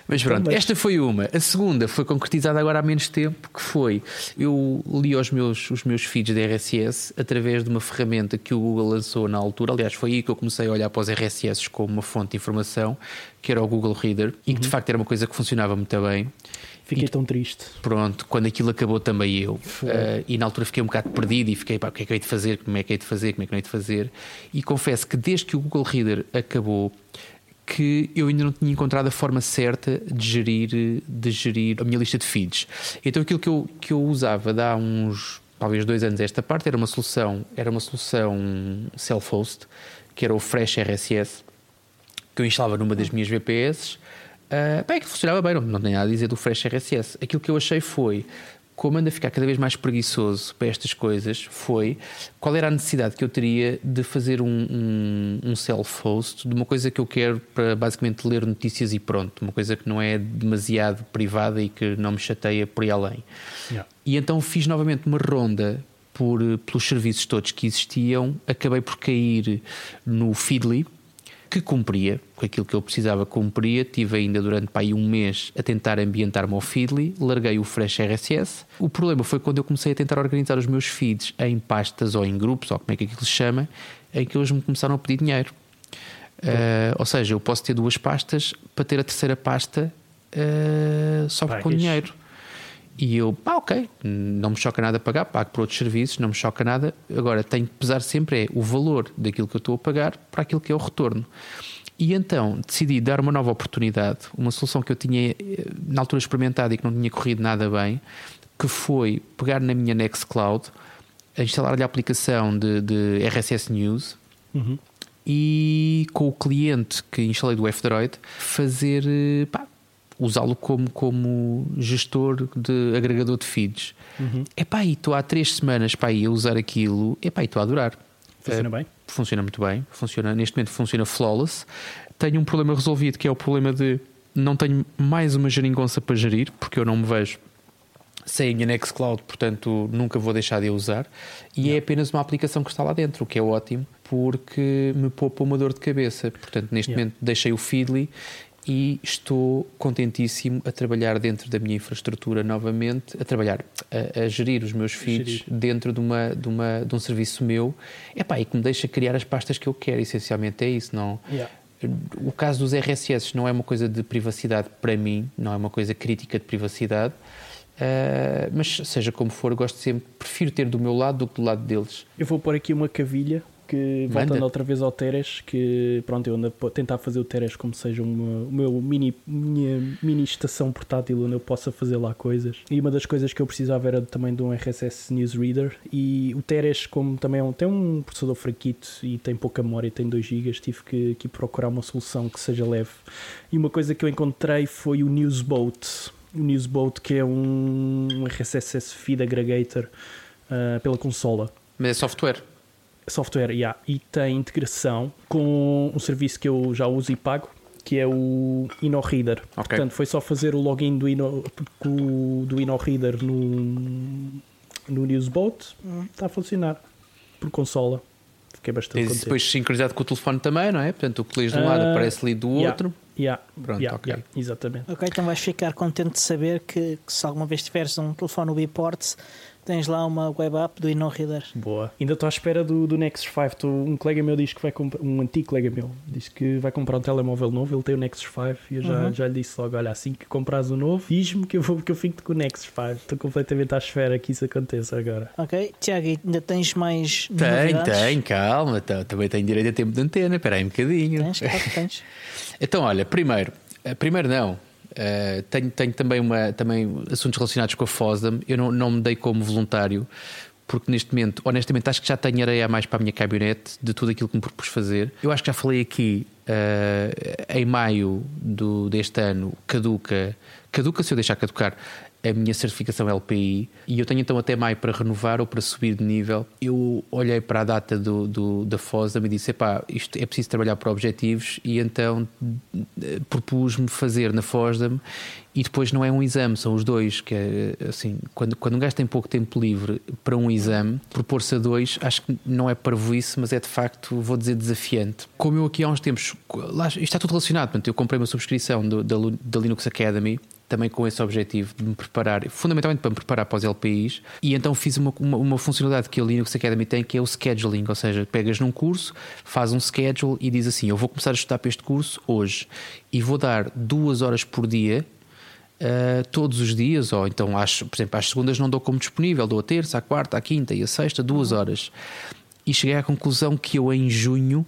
Mas pronto, esta foi uma. A segunda foi concretizada agora há menos tempo, que foi eu li os meus, os meus feeds de RSS através de uma ferramenta que o Google lançou na altura. Aliás, foi aí que eu comecei a olhar para os RSS como uma fonte de informação, que era o Google Reader, e que de facto era uma coisa que funcionava muito bem. Fiquei e, tão triste. Pronto, quando aquilo acabou também eu. Uh, e na altura fiquei um bocado perdido e fiquei, pá, o que é que eu hei de fazer? Como é que hei de fazer? Como é que não hei de fazer? E confesso que desde que o Google Reader acabou, que eu ainda não tinha encontrado a forma certa de gerir, de gerir a minha lista de feeds. Então aquilo que eu, que eu usava há uns talvez dois anos esta parte era uma solução, era uma solução self-host, que era o Fresh RSS, que eu instalava numa das minhas VPS. Uh, bem, que funcionava bem, não, não tem nada a dizer do Fresh RSS. Aquilo que eu achei foi como anda a ficar cada vez mais preguiçoso para estas coisas, foi qual era a necessidade que eu teria de fazer um, um, um self-host de uma coisa que eu quero para basicamente ler notícias e pronto, uma coisa que não é demasiado privada e que não me chateia por aí além. Yeah. E então fiz novamente uma ronda por, pelos serviços todos que existiam, acabei por cair no Feedly que cumpria, com aquilo que eu precisava cumpria. Tive ainda durante pá, um mês a tentar ambientar-me ao Feedly, larguei o Fresh RSS. O problema foi quando eu comecei a tentar organizar os meus feeds em pastas ou em grupos, ou como é que aquilo se chama, em que eles me começaram a pedir dinheiro. Uh, ou seja, eu posso ter duas pastas para ter a terceira pasta uh, só com dinheiro. E eu, pá, ok, não me choca nada pagar, pago por outros serviços, não me choca nada. Agora, tenho que pesar sempre é o valor daquilo que eu estou a pagar para aquilo que é o retorno. E então decidi dar uma nova oportunidade, uma solução que eu tinha eh, na altura experimentado e que não tinha corrido nada bem, que foi pegar na minha Nextcloud, instalar-lhe a aplicação de, de RSS News uhum. e com o cliente que instalei do F-Droid fazer eh, pá, usá-lo como, como gestor de agregador de feeds. Uhum. Epá, e estou há três semanas para a usar aquilo, epá, e estou a adorar. Funciona bem? Funciona muito bem, funciona, neste momento funciona flawless. Tenho um problema resolvido que é o problema de não tenho mais uma geringonça para gerir, porque eu não me vejo sem a minha Nextcloud, portanto nunca vou deixar de a usar. E é apenas uma aplicação que está lá dentro, o que é ótimo, porque me poupa uma dor de cabeça. Portanto, neste yeah. momento deixei o Feedly e estou contentíssimo a trabalhar dentro da minha infraestrutura novamente, a trabalhar, a, a gerir os meus feeds dentro de, uma, de, uma, de um serviço meu Epá, e que me deixa criar as pastas que eu quero, essencialmente é isso, não? Yeah. O caso dos RSS não é uma coisa de privacidade para mim, não é uma coisa crítica de privacidade, uh, mas seja como for, gosto sempre, prefiro ter do meu lado do que do lado deles. Eu vou pôr aqui uma cavilha que voltando outra vez ao Teres, que pronto, eu ando a tentar fazer o Teres como seja uma, o meu mini, minha mini estação portátil onde eu possa fazer lá coisas. E uma das coisas que eu precisava era também de um RSS Newsreader. E o Teres, como também é um, tem um processador fraquito e tem pouca memória, tem 2 GB, tive que, que procurar uma solução que seja leve. E uma coisa que eu encontrei foi o Newsboat. O Newsboat, que é um RSS feed aggregator uh, pela consola. Mas é software? Software yeah, e tem integração com um serviço que eu já uso e pago, que é o InnoReader. Okay. Portanto, foi só fazer o login do, Inno, do InnoReader no, no Newsboat, está a funcionar por consola. Fiquei bastante E contente. depois sincronizado com o telefone também, não é? Portanto, o que lês de um lado Ah, aparece ali do Yeah, outro. yeah, Pronto, yeah, ok. yeah, exatamente. Ok, então vais ficar contente de saber que, que se alguma vez tiveres um telefone Ubiport, tens lá uma web app do InnoReader. Boa. Ainda estou à espera do, do Nexus 5. Tô- um colega meu diz que vai comprar, um antigo colega meu, diz que vai comprar um telemóvel novo. Ele tem o Nexus 5 e eu já, Uhum. já lhe disse logo: olha, assim que compras o novo, diz-me que eu, vou, que eu fico com o Nexus 5. Estou completamente à espera que isso aconteça agora. Ok, Tiago, e ainda tens mais Tem, tem, calma. Também tenho direito a tempo de antena. Espera aí um bocadinho. Tens, claro que tens. Então, olha, primeiro, eh, primeiro não. Eh, tenho, tenho também, uma, também assuntos relacionados com a FOSDAM. Eu não, não me dei como voluntário, porque neste momento, honestamente, acho que já tenho areia a mais para a minha caminhonete de tudo aquilo que me propus fazer. Eu acho que já falei aqui eh, em maio do, deste ano, caduca, caduca se eu deixar caducar a minha certificação LPI e eu tenho então até maio para renovar ou para subir de nível. Eu olhei para a data do, do- da FOSDAM e disse: epá, isto é preciso trabalhar para objetivos e então eh, propus-me fazer na FOSDAM e depois não é um exame, são os dois, que é assim, quando, quando um gajo tem pouco tempo livre para um exame, propor-se a dois, acho que não é parvoíce, mas é de facto, vou dizer, desafiante. Como eu aqui há uns tempos, lá, isto está tudo relacionado, portanto, eu comprei uma subscrição do- da, da Linux Academy, também com esse objetivo de me preparar, fundamentalmente para me preparar para os LPIs, e então fiz uma, uma, uma funcionalidade que a Linux Academy tem, que é o scheduling, ou seja, pegas num curso, faz um schedule e diz assim: Eu vou começar a estudar para este curso hoje e vou dar duas horas por dia. Uh, todos os dias, ou então, às, por exemplo, às segundas não dou como disponível, dou a terça, a quarta, a quinta e a sexta, duas horas. E cheguei à conclusão que eu, em junho,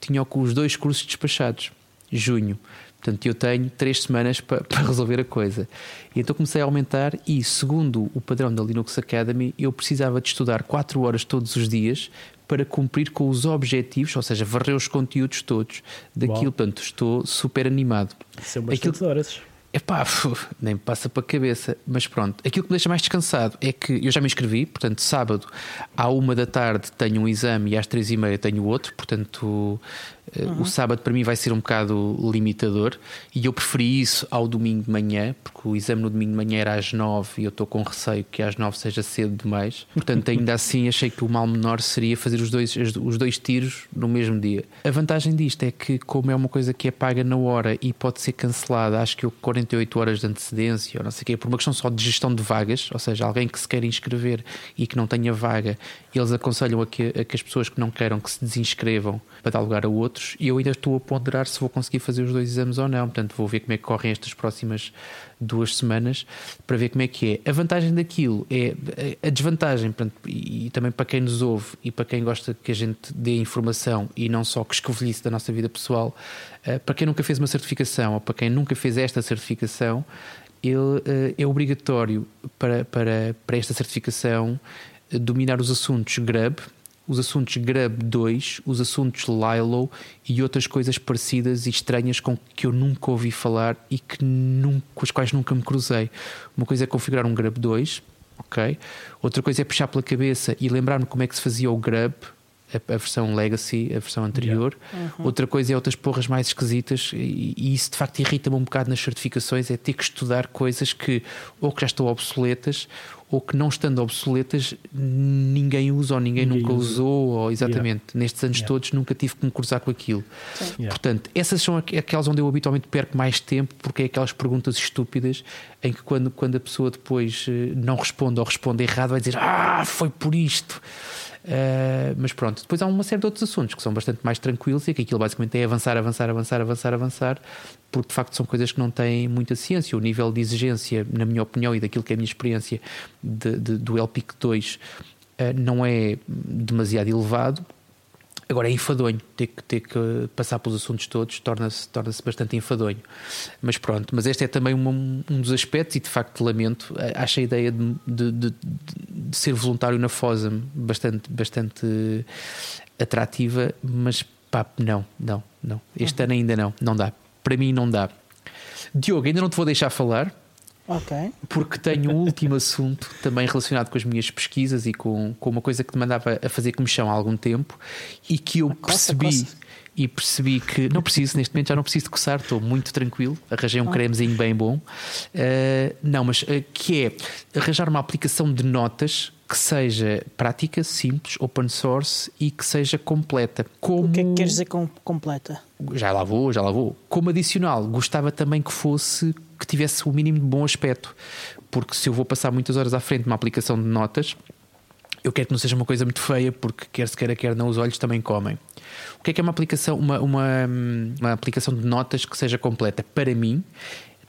tinha os dois cursos despachados. Junho. Portanto, eu tenho três semanas para, para resolver a coisa. E então comecei a aumentar, e segundo o padrão da Linux Academy, eu precisava de estudar quatro horas todos os dias para cumprir com os objetivos, ou seja, varrer os conteúdos todos daquilo. Uau. Portanto, estou super animado. São Aquilo- bastantes horas. Epá, fu, nem me passa para a cabeça. Mas pronto, aquilo que me deixa mais descansado é que eu já me inscrevi, portanto, sábado à uma da tarde tenho um exame e às três e meia tenho outro, portanto, eh, o sábado para mim vai ser um bocado limitador e eu preferi isso ao domingo de manhã, porque o exame no domingo de manhã era às nove e eu estou com receio que às nove seja cedo demais. Portanto, ainda assim achei que o mal menor seria fazer os dois, os dois tiros no mesmo dia. A vantagem disto é que, como é uma coisa que é paga na hora e pode ser cancelada, acho que eu 48 horas de antecedência, ou não sei o quê, por uma questão só de gestão de vagas, ou seja, alguém que se quer inscrever e que não tenha vaga, eles aconselham a que, a que as pessoas que não queiram que se desinscrevam para dar lugar a outros, e eu ainda estou a ponderar se vou conseguir fazer os dois exames ou não, portanto vou ver como é que correm estas próximas duas semanas para ver como é que é. A vantagem daquilo é a desvantagem, portanto, e, também para quem nos ouve e para quem gosta que a gente dê informação e não só que escovilhice da nossa vida pessoal, eh, para quem nunca fez uma certificação ou para quem nunca fez esta certificação, ele eh, é obrigatório para, para, para esta certificação dominar os assuntos GRUB, os assuntos GRUB 2, os assuntos Lilo e outras coisas parecidas e estranhas com que eu nunca ouvi falar e que nunca, com as quais nunca me cruzei. Uma coisa é configurar um GRUB 2, ok? Outra coisa é puxar pela cabeça e lembrar-me como é que se fazia o GRUB, a, a versão Legacy, a versão anterior. Outra coisa é outras porras mais esquisitas e, e isso de facto irrita-me um bocado nas certificações, é ter que estudar coisas que ou que já estão obsoletas ou que não estando obsoletas ninguém usa ou ninguém, Ninguém nunca usa. usou ou exatamente nestes anos Yeah. todos nunca tive que me cruzar com aquilo Yeah. portanto essas são aqu- aquelas onde eu habitualmente perco mais tempo porque é aquelas perguntas estúpidas em que quando, quando a pessoa depois eh, não responde ou responde errado vai dizer ah foi por isto Uh, mas pronto, depois há uma série de outros assuntos que são bastante mais tranquilos e que aquilo basicamente é avançar, avançar, avançar, avançar, avançar, porque de facto são coisas que não têm muita ciência. O nível de exigência, na minha opinião e daquilo que é a minha experiência de, de- do LPIC 2, uh, não é demasiado elevado. Agora é enfadonho, ter que, ter que passar pelos assuntos todos torna-se torna bastante enfadonho. Mas pronto, mas este é também uma- um dos aspectos, e de facto lamento. eh, Acho a ideia de, de- de- de ser voluntário na FOSAM bastante, bastante atrativa, mas pá, não, não, não. Este ano ainda não, não dá. Para mim não dá. Diogo, ainda não te vou deixar falar Ok. porque tenho um último assunto também relacionado com as minhas pesquisas e com, com uma coisa que te mandava a fazer comissão há algum tempo e que eu Coça, percebi coça. e percebi que não preciso, neste momento já não preciso de coçar, estou muito tranquilo, arranjei um cremezinho bem bom. Uh, não, mas uh, que é arranjar uma aplicação de notas que seja prática, simples, open source e que seja completa. Como... O que é que queres dizer com completa? Já lá vou, já lá vou. Como adicional, gostava também que fosse que tivesse o mínimo de bom aspecto, porque se eu vou passar muitas horas à frente de uma aplicação de notas, eu quero que não seja uma coisa muito feia, porque quer se queira, quer não, os olhos também comem. O que é que é uma aplicação, uma, uma, uma aplicação de notas que seja completa? Para mim,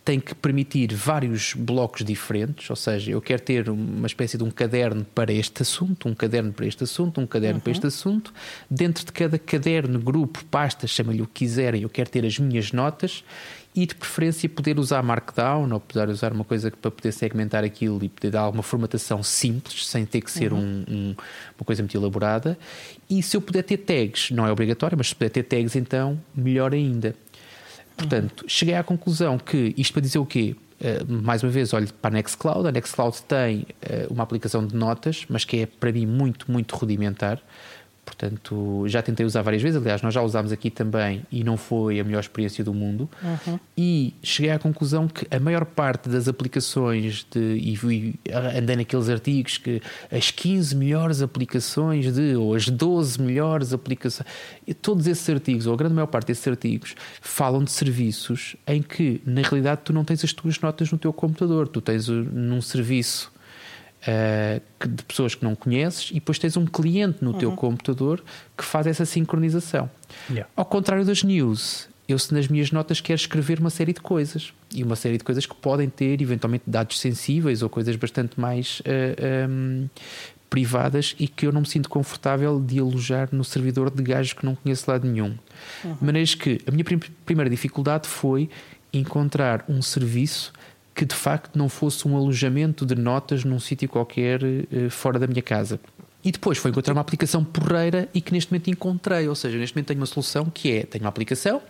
tem que permitir vários blocos diferentes, ou seja, eu quero ter uma espécie de um caderno para este assunto, um caderno para este assunto, um caderno uhum. para este assunto. Dentro de cada caderno, grupo, pasta, chama-lhe o que quiserem, eu quero ter as minhas notas e de preferência poder usar Markdown ou poder usar uma coisa para poder segmentar aquilo e poder dar alguma formatação simples, sem ter que ser uhum. um, um, uma coisa muito elaborada. E se eu puder ter tags, não é obrigatório, mas se puder ter tags, então melhor ainda. Portanto, cheguei à conclusão que isto para dizer o quê? Uh, mais uma vez, olho para a Nextcloud. A Nextcloud tem uh, uma aplicação de notas, mas que é para mim muito, muito rudimentar. Portanto, já tentei usar várias vezes. Aliás, nós já usámos aqui também e não foi a melhor experiência do mundo. Uhum. E cheguei à conclusão que a maior parte das aplicações de. E, andei naqueles artigos que as 15 melhores aplicações de. ou as 12 melhores aplicações. Todos esses artigos, ou a grande maior parte desses artigos, falam de serviços em que, na realidade, tu não tens as tuas notas no teu computador. Tu tens num serviço uh, de pessoas que não conheces e depois tens um cliente no uhum. teu computador que faz essa sincronização. Yeah. Ao contrário das news, eu se nas minhas notas quero escrever uma série de coisas e uma série de coisas que podem ter eventualmente dados sensíveis ou coisas bastante mais uh, eh, um, ehm, privadas e que eu não me sinto confortável de alojar no servidor de gajos que não conheço lado nenhum. Uhum. De maneiras que a minha prim primeira dificuldade foi encontrar um serviço que de facto não fosse um alojamento de notas num sítio qualquer uh, fora da minha casa. E depois foi encontrar uma aplicação porreira e que neste momento encontrei. Ou seja, neste momento tenho uma solução que é: tenho uma aplicação,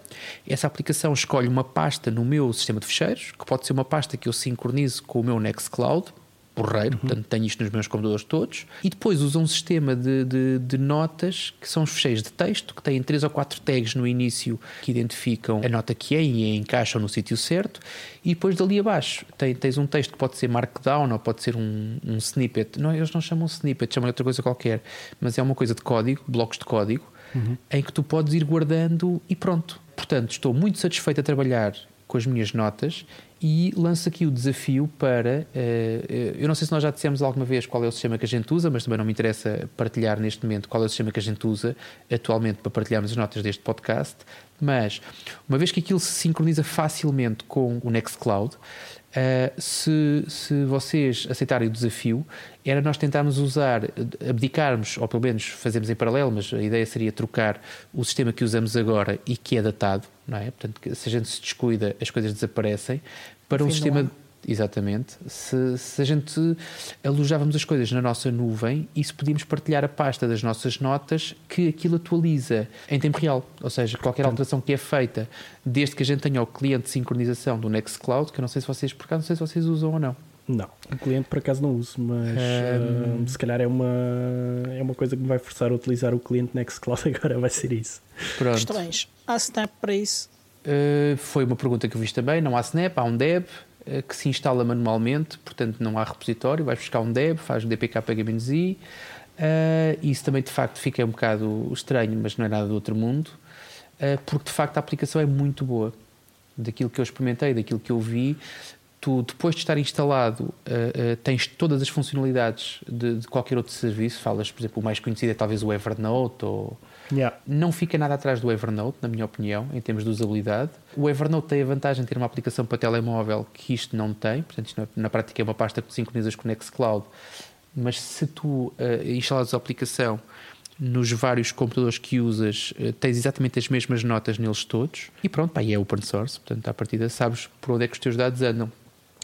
essa aplicação escolhe uma pasta no meu sistema de fecheiros, que pode ser uma pasta que eu sincronizo com o meu Nextcloud porreiro, uhum. portanto tenho isto nos meus computadores todos, e depois usa um sistema de, de, de, notas que são os fecheiros de texto, que têm três ou quatro tags no início que identificam a nota que é e a encaixam no sítio certo, e depois dali abaixo tem, tens um texto que pode ser markdown ou pode ser um, um snippet, não, eles não chamam snippet, chamam outra coisa qualquer, mas é uma coisa de código, blocos de código, uhum. em que tu podes ir guardando e pronto. Portanto, estou muito satisfeito a trabalhar com as minhas notas e lanço aqui o desafio para. Uh, eu não sei se nós já dissemos alguma vez qual é o sistema que a gente usa, mas também não me interessa partilhar neste momento qual é o sistema que a gente usa atualmente para partilharmos as notas deste podcast. Mas, uma vez que aquilo se sincroniza facilmente com o Nextcloud, Uh, se, se vocês aceitarem o desafio, era nós tentarmos usar, abdicarmos, ou pelo menos fazemos em paralelo, mas a ideia seria trocar o sistema que usamos agora e que é datado, não é? Portanto, se a gente se descuida, as coisas desaparecem, para um sistema Exatamente. Se, se, a gente alojávamos as coisas na nossa nuvem e se podíamos partilhar a pasta das nossas notas que aquilo atualiza em tempo real. Ou seja, qualquer alteração que é feita, desde que a gente tenha o cliente de sincronização do Nextcloud, que eu não sei se vocês, por acaso, não sei se vocês usam ou não. Não, o cliente por acaso não uso, mas um... uh, se calhar é uma, é uma coisa que me vai forçar a utilizar o cliente Nextcloud agora, vai ser isso. Pronto. Estranhos. Há Snap para isso? Uh, foi uma pergunta que eu fiz também. Não há Snap, há um Deb. Eh, que se instala manualmente, portanto não há repositório, vais buscar um deb, faz um dpk pagamento-i, uh, isso também de facto fica um bocado estranho, mas não é nada do outro mundo, uh, porque de facto a aplicação é muito boa. Daquilo que eu experimentei, daquilo que eu vi, tu depois de estar instalado uh, uh, tens todas as funcionalidades de, de, qualquer outro serviço. Falas, por exemplo, o mais conhecido é talvez o Evernote ou Yeah. Não fica nada atrás do Evernote, na minha opinião, em termos de usabilidade. O Evernote tem a vantagem de ter uma aplicação para telemóvel que isto não tem, portanto, isto na prática é uma pasta que tu sincronizas com o Nextcloud. Mas se tu uh, instalas a aplicação nos vários computadores que usas, tens exatamente as mesmas notas neles todos. E pronto, pá, e é open source, portanto, à partida sabes por onde é que os teus dados andam.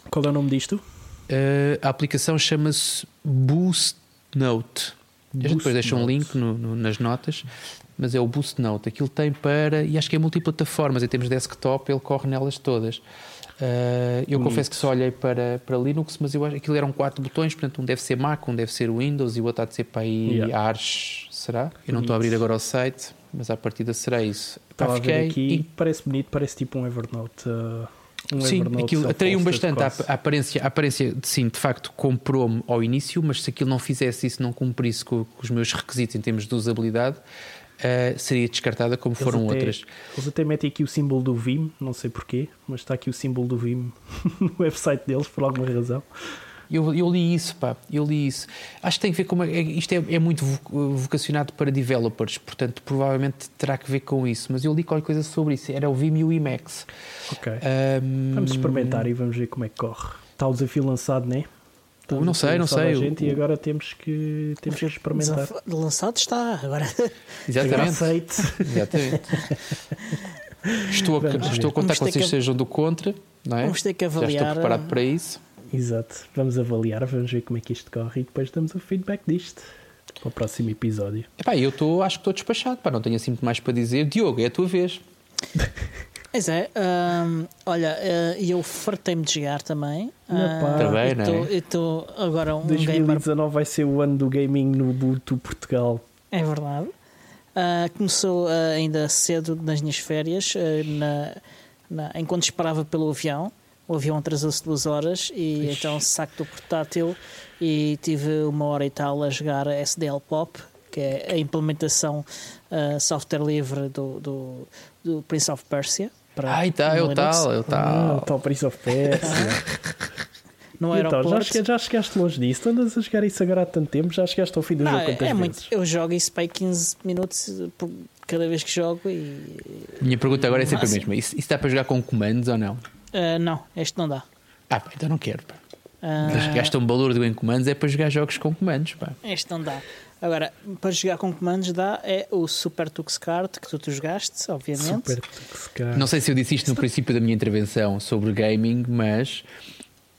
Qual é o nome disto? Uh, a aplicação chama-se Boost Note. A gente depois deixa um link no, no, nas notas, mas é o Boost Note. Aquilo tem para, e acho que é multiplataformas, em termos de desktop, ele corre nelas todas. Uh, eu Bonito. confesso que só olhei para, para Linux, mas eu acho que aquilo eram quatro botões, portanto, um deve ser Mac, um deve ser Windows e o outro há de ser para aí yeah. Arch, será? Bonito. Eu não estou a abrir agora o site, mas à partida será isso. Estava aqui, e... parece bonito, parece tipo um Evernote. Uh Um sim, aquilo atraiu-me bastante. A, a aparência, a aparência, sim, de facto, comprou-me ao início, mas se aquilo não fizesse isso, não cumprisse com, com os meus requisitos em termos de usabilidade, eh, seria descartada como Eles foram até- outras. Eles até metem aqui o símbolo do Vim, não sei porquê, mas está aqui o símbolo do Vim no website deles por alguma razão. Eu, eu li isso, pá, eu li isso. Acho que tem que ver com. é- Isto é, é muito vo- vocacionado para developers, portanto, provavelmente terá que ver com isso. Mas eu li qualquer coisa sobre isso. Era o Vim e o Emacs. Ok. Ahm, Vamos experimentar e vamos ver como é que corre. Está o desafio lançado, não é? Está o Não sei, não sei. gente O- e agora temos que, temos que experimentar. Desaf- Lançado está, agora Exatamente. aceite. Exatamente. Estou a, estou a contar que vocês que- sejam do contra, não é? vamos ter que Já estou avaliar. preparado para isso. Exato. Vamos avaliar, vamos ver como é que isto corre e depois damos o feedback disto para o próximo episódio. Epá, eu estou, acho que estou despachado, pá, não tenho assim muito mais para dizer. Diogo, é a tua vez. Pois é, hum, olha, eh, eu fartei-me de jogar também. Epá. Ah, Também, não tô- é? estou agora um gamer 2019 vai ser o ano do gaming no Ubuntu Portugal. É verdade. Ah, começou ah, ainda cedo nas minhas férias, ah, na, na- enquanto esperava pelo avião. O avião atrasou-se duas horas e Ixi. então saco do portátil e tive uma hora e tal a jogar a SDL Pop, que é a implementação ah, software livre do, do, do Prince of Persia. Para Ai, tá, é Linux. tal, é o Ah, tal. o tal Prince of Persia. No então, já, aeroporto. chegaste, já chegaste longe disso. Tu andas a jogar isso agora há tanto tempo, já chegaste ao fim do Não, jogo é, quantas é vezes? muito. Eu jogo isso para aí 15 minutos por cada vez que jogo e. Minha pergunta agora é sempre a mesma. Isso, isso dá para jogar com comandos ou não? Ah, não, este não dá. Ah, pá, então não quero. Pá. Mas gastam um balúrdio em comandos é para jogar jogos com comandos. Pá. Este não dá. Agora, para jogar com comandos dá é o Super Tux Kart que tu, tu jogaste, obviamente. Super Tuxcar. Não sei se eu disse isto no princípio da minha intervenção sobre gaming, mas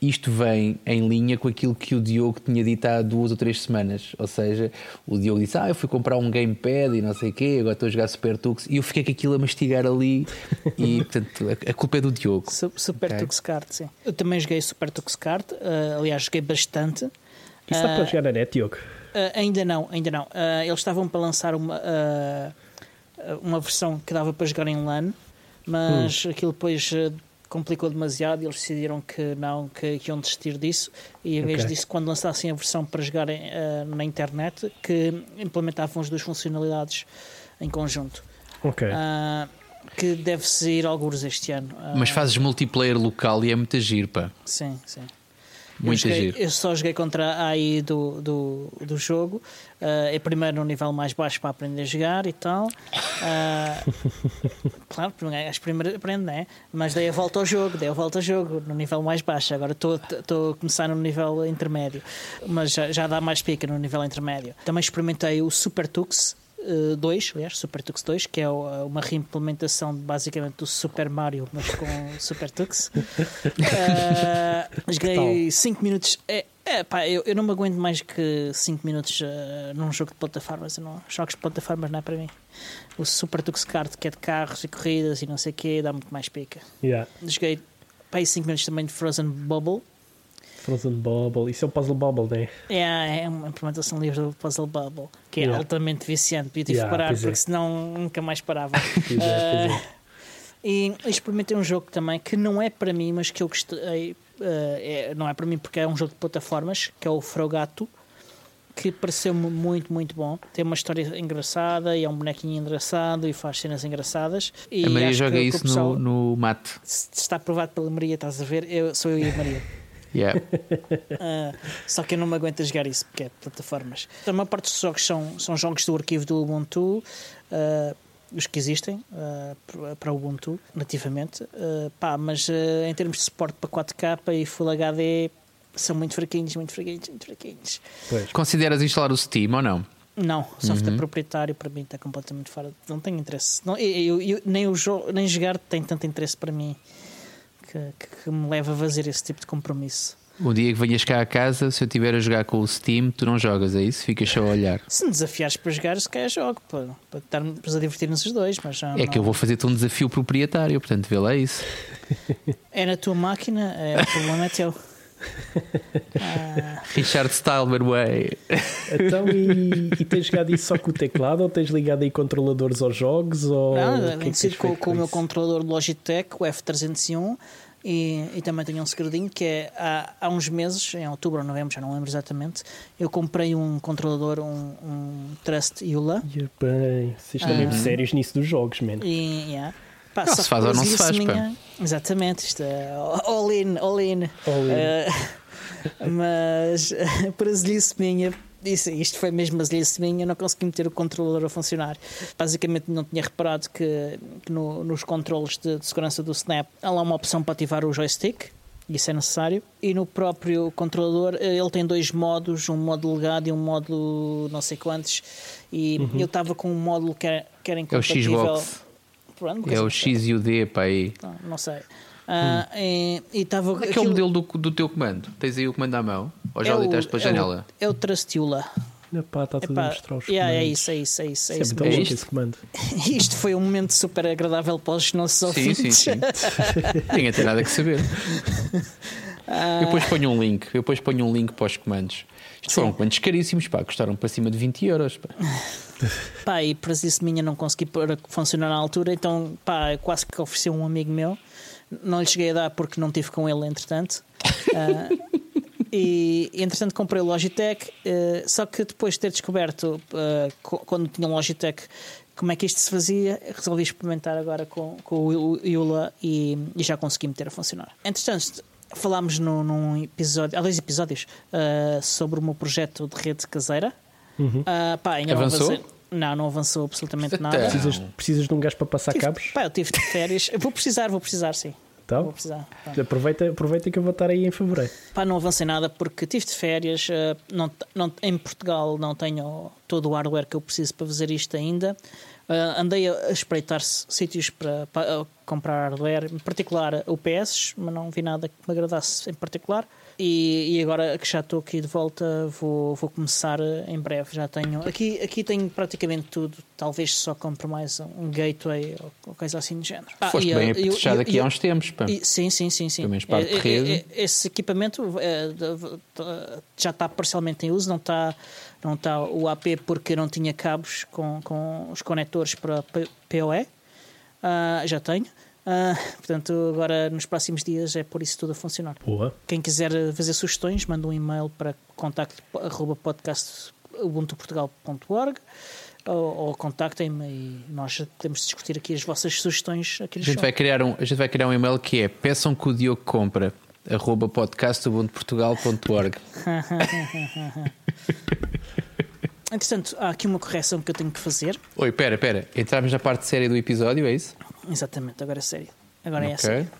isto vem em linha com aquilo que o Diogo tinha dito há duas ou três semanas. Ou seja, o Diogo disse: Ah, eu fui comprar um gamepad e não sei o quê, agora estou a jogar Super Tux. E eu fiquei com aquilo a mastigar ali. E portanto, a, culpa é do Diogo. Su- Super Ok. Tux Kart, sim. Eu também joguei Super Tux Kart, ah, aliás, joguei bastante. Isso dá Ah, para jogar na net, Diogo? ah, ainda não, ainda não. Eles estavam para lançar uma, uma versão que dava para jogar em LAN, mas aquilo depois complicou demasiado e eles decidiram que não, que, que iam desistir disso. E em vez Ok. disso, quando lançassem a versão para jogarem ah, na internet, que implementavam as duas funcionalidades em conjunto. Ok. Ah, que deve sair alguns este ano. Ah, Mas fazes multiplayer local e é muito giro, pá. Sim, sim. Eu, Muito joguei- giro. eu só joguei contra a AI do, do, do jogo. Ah, é primeiro no nível mais baixo para aprender a jogar e tal. Ah, claro, as primeiras aprende, né? Mas dei a volta ao jogo, dei a volta ao jogo no nível mais baixo. Agora estou estou a começar no nível intermédio, mas já, já dá mais pica no nível intermédio. Também experimentei o Super Tux. 2, aliás, Super Tux 2, que é o- uma reimplementação basicamente do Super Mario, mas com Super Tux. Ah, joguei 5 minutos. É, é, pá, eu, eu não me aguento mais que 5 minutos ah, num jogo de plataformas. Não, jogos de plataformas não é para mim. O Super Tux Kart, que é de carros e corridas e não sei o que, dá muito mais pica. Yeah. Joguei para aí 5 minutos também de Frozen Bubble. Frozen Bubble. Isso é o Puzzle Bubble, não é? É, é uma implementação livre do Puzzle Bubble, que é Yeah. altamente viciante. Podia tive Yeah, que parar, é. porque senão nunca mais parava. Pois é, pois é. Ah, E experimentei um jogo também que não é para mim, mas que eu gostei. ah, é- não é para mim porque é um jogo de plataformas, que é o Frogato, que pareceu-me muito, muito bom. Tem uma história engraçada e é um bonequinho engraçado e faz cenas engraçadas. E A Maria joga isso pessoal- no, no mate. se Está aprovado pela Maria, estás a ver? Eu, sou eu e a Maria. Yeah. Ah, só que eu não me aguento a jogar isso porque é plataformas. A maior parte dos jogos são, são jogos do arquivo do Ubuntu, ah, os que existem ah, para- o Ubuntu nativamente. Pá, mas em termos de suporte para 4K e Full HD são muito fraquinhos, muito fraquinhos, muito fraquinhos. Pois. Consideras instalar o Steam ou não? Não, software Uhum. proprietário para mim está completamente fora. Não tenho interesse. Não, eu, eu- eu- nem, o jogo, nem jogar tem tanto interesse para mim que, que- que me leva a fazer esse tipo de compromisso. O dia que venhas cá a casa, se eu estiver a jogar com o Steam, tu não jogas, é isso? Ficas só a olhar. Se me desafiares para jogar, se calhar jogo, para, para estarmos a divertir-nos os dois, mas já É que eu vou fazer-te um desafio proprietário, portanto, vê lá isso. É na tua máquina, é, o problema é teu. Ah, Richard Stallman Way. Então, e, e tens jogado isso só com o teclado ou tens ligado aí controladores aos jogos? Ou não, que é tem que com, com o meu controlador Logitech, o F301, E, e, também tenho um segredinho que é há, há, uns meses, em outubro ou novembro, já não lembro exatamente, eu comprei um controlador, um, um Trust Yula. E bem, vocês estão mesmo sérios nisso dos jogos, man. E, yeah. Pá, não se faz ou não se faz, minha... Exatamente, isto é all in, all in. All in. Uh, mas azelice minha isso, isto foi mesmo azelice minha, eu não consegui meter o controlador a funcionar. Basicamente não tinha reparado que, que no, nos controles de, de, segurança do Snap há lá uma opção para ativar o joystick, isso é necessário. E no próprio controlador eh, ele tem dois modos, um modo legado e um modo não sei quantos. E uhum. eu estava com um módulo que era, que era incompatível. É o Xbox. Pronto, é o X e o D para aí. Não, não sei. Uh, hum. E estava. Qual é que é o modelo do, do teu comando? Tens aí o comando à mão? Ou já é deitaste pela janela? É o, é o Trustula. Epá, está tudo a mostrar os yeah, é isso, é isso, é isso. É, isso é esse comando. Isto foi um momento super agradável para os nossos sim, ouvintes. Sim, sim, Ninguém tem nada que saber. Uh... Eu depois ponho um link, eu depois ponho um link para os comandos. Isto sim. foram comandos caríssimos, pá, custaram para cima de 20 euros. Pá. pá, e para isso minha não consegui funcionar na altura, então pá, quase que ofereci a um amigo meu não lhe cheguei a dar porque não tive com ele, entretanto. Uh, e, entretanto, comprei o Logitech. Uh, só que depois de ter descoberto, uh, quando tinha um Logitech, como é que isto se fazia, resolvi experimentar agora com, com o Yula e, e já consegui meter a funcionar. Entretanto, falámos no, num episódio, há dois episódios, sobre o meu projeto de rede caseira. Uhum. pá, ainda Avançou? Não não, não avançou absolutamente nada. Precisas, precisas de um gajo para passar tive, cabos? Pá, eu tive de férias. vou precisar, vou precisar, sim. Então, vou precisar. Aproveita, aproveita que eu vou estar aí em fevereiro. Pá, não avancei nada porque tive de férias. Eh, não, não, em Portugal não tenho todo o hardware que eu preciso para fazer isto ainda. Uh, andei a espreitar sítios para, para, comprar hardware, em particular o PS, mas não vi nada que me agradasse em particular. E, e, agora que já estou aqui de volta, vou, vou começar eh, em breve. Já tenho aqui, aqui tenho praticamente tudo. Talvez só compre mais um, gateway ou, coisa assim do género. Ah, Foste e, bem apetechado aqui há uns tempos. Pá. E, sim, sim, sim. sim. É, é, é, esse equipamento já está parcialmente em uso, não está, não está o AP porque não tinha cabos com, com os conectores para PoE. Uh, ah, já tenho. Uh, portanto, agora nos próximos dias é por isso tudo a funcionar. Boa. Quem quiser fazer sugestões, manda um e-mail para contacto.podcastubuntuportugal.org ou, ou contactem-me e nós podemos discutir aqui as vossas sugestões aqui a gente vai criar um A gente vai criar um e-mail que é peçam que o Diogo compra arroba podcastubuntuportugal.org Entretanto, há aqui uma correção que eu tenho que fazer. Oi, pera, pera. Entramos na parte séria do episódio, é isso? Exatamente, agora é sério. Agora okay. é sério.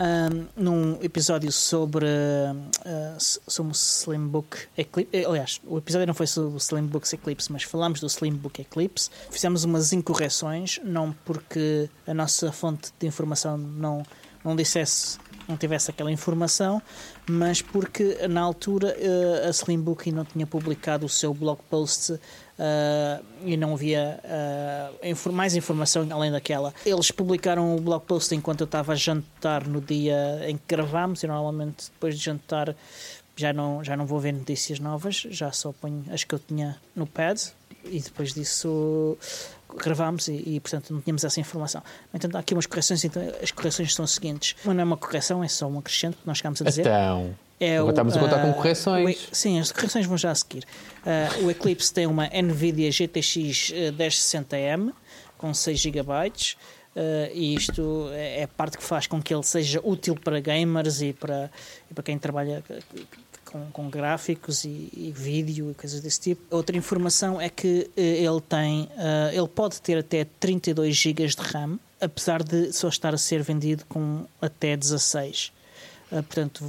Um, num episódio sobre, uh, sobre o Slimbook Eclipse. Eh, aliás, o episódio não foi sobre o Slimbook Eclipse, mas falámos do Slimbook Eclipse. Fizemos umas incorreções, não porque a nossa fonte de informação não, não dissesse, não tivesse aquela informação, mas porque na altura uh, a Slimbook não tinha publicado o seu blog post uh, e não havia uh, mais informação além daquela. Eles publicaram o blog post enquanto eu estava a jantar no dia em que gravámos e normalmente depois de jantar já não, já não vou ver notícias novas, já só ponho as que eu tinha no pad e depois disso gravámos e, e, portanto não tínhamos essa informação. Então há aqui umas correções, então as correções são as seguintes. Uma não é uma correção, é só um acrescento que nós chegámos a dizer. Então, é o, estamos a contar uh, com correções. O, sim, as correções vão já a seguir. Uh, o Eclipse tem uma NVIDIA GTX 1060M com 6 GB. Uh, e isto é a parte que faz com que ele seja útil para gamers e para, e para quem trabalha com, com gráficos e, e, vídeo e coisas desse tipo. Outra informação é que ele tem, ele pode ter até 32 GB de RAM, apesar de só estar a ser vendido com até 16. Ah, portanto,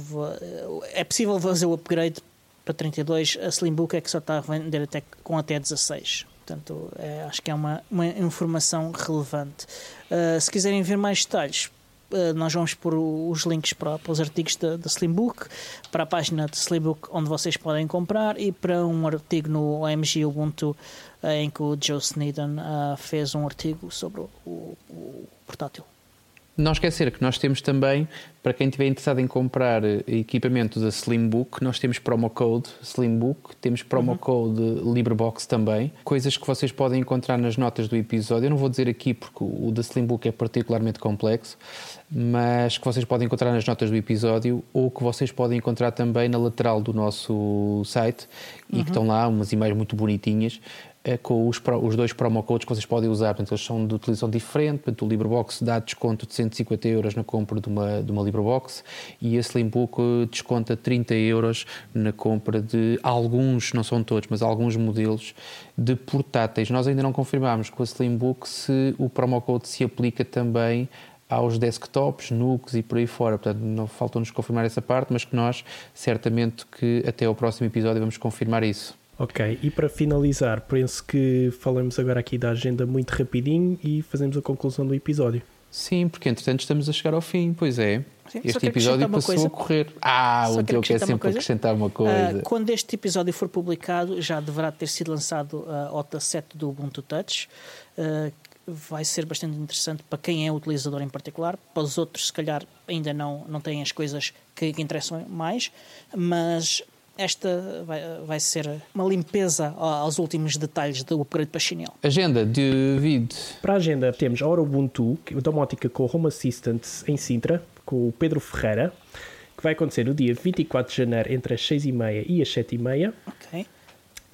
é possível fazer o upgrade para 32. A Slimbook é que só está a vender até, com até 16. Portanto, é, acho que é uma, uma informação relevante. Uh, se quiserem ver mais detalhes, uh, nós vamos pôr os links para, para os artigos da, da Slimbook, para a página de Slimbook onde vocês podem comprar e para um artigo no OMG Ubuntu uh, em que o Joe Sneeden fez um artigo sobre o, o, o portátil. Não esquecer que nós temos também, para quem estiver interessado em comprar eh, equipamentos da Slimbook, nós temos promo code Slimbook, temos promo uhum. code LibreBox também, coisas que vocês podem encontrar nas notas do episódio. Eu não vou dizer aqui porque o da Slimbook é particularmente complexo, mas que vocês podem encontrar nas notas do episódio ou que vocês podem encontrar também na lateral do nosso site e uhum. que estão lá umas imagens muito bonitinhas com os, os dois promo codes que vocês podem usar, portanto, eles são de utilização diferente, portanto, o LibreBox dá desconto de 150 euros na compra de uma, de uma LibreBox e a Slimbook desconta 30 euros na compra de alguns, não são todos, mas alguns modelos de portáteis. Nós ainda não confirmamos com a Slimbook se o promo code se aplica também aos desktops, NUCs e por aí fora. Portanto, não faltou-nos confirmar essa parte, mas que nós, certamente, que até ao próximo episódio vamos confirmar isso. Ok, e para finalizar, penso que falamos agora aqui da agenda muito rapidinho e fazemos a conclusão do episódio. Sim, porque entretanto estamos a chegar ao fim, pois é. Sim, este episódio passou coisa. a correr. Ah, só o Diogo quer sempre acrescentar uma coisa. Uh, quando este episódio for publicado, já deverá ter sido lançado a OTA 7 do Ubuntu Touch. Uh, vai ser bastante interessante para quem é utilizador em particular. Para os outros, se calhar, ainda não, não têm as coisas que, que interessam mais, mas esta vai, vai ser uma limpeza aos últimos detalhes do upgrade para chinelo. Agenda de vídeo. Para a agenda temos a hora Ubuntu, domótica com Home Assistant em Sintra, com o Pedro Ferreira, que vai acontecer no dia 24 de janeiro entre as 6h30 e as 7h30. Ok.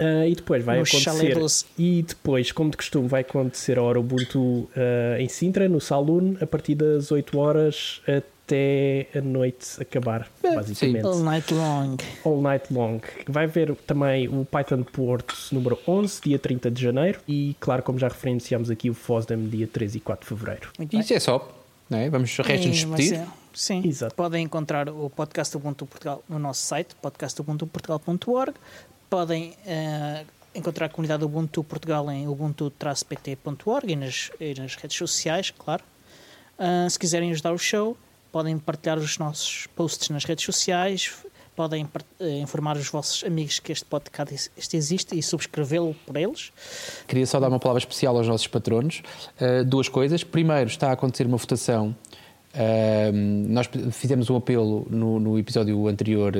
Uh, e depois vai no acontecer e depois, como de costume, vai acontecer a hora Ubuntu uh, em Sintra, no Saloon, a partir das 8 horas até a noite acabar, basicamente. Sim. All night long. All night long. Vai ver também o Python Port número 11, dia 30 de janeiro, e claro, como já referenciamos aqui, o FOSDEM, dia 3 e 4 de fevereiro. Isso é só. Não é? Vamos o resto nos repetir. Sim, Exato. podem encontrar o podcast Ubuntu Portugal no nosso site, podcastubuntuportugal.org. Podem uh, encontrar a comunidade Ubuntu Portugal em ubuntu-pt.org e nas, e nas redes sociais, claro. Uh, se quiserem ajudar o show, podem partilhar os nossos posts nas redes sociais, podem eh, informar os vossos amigos que este podcast este existe e subscrevê-lo por eles. Queria só dar uma palavra especial aos nossos patronos. Uh, duas coisas. Primeiro, está a acontecer uma votação nós fizemos um apelo no, no episódio anterior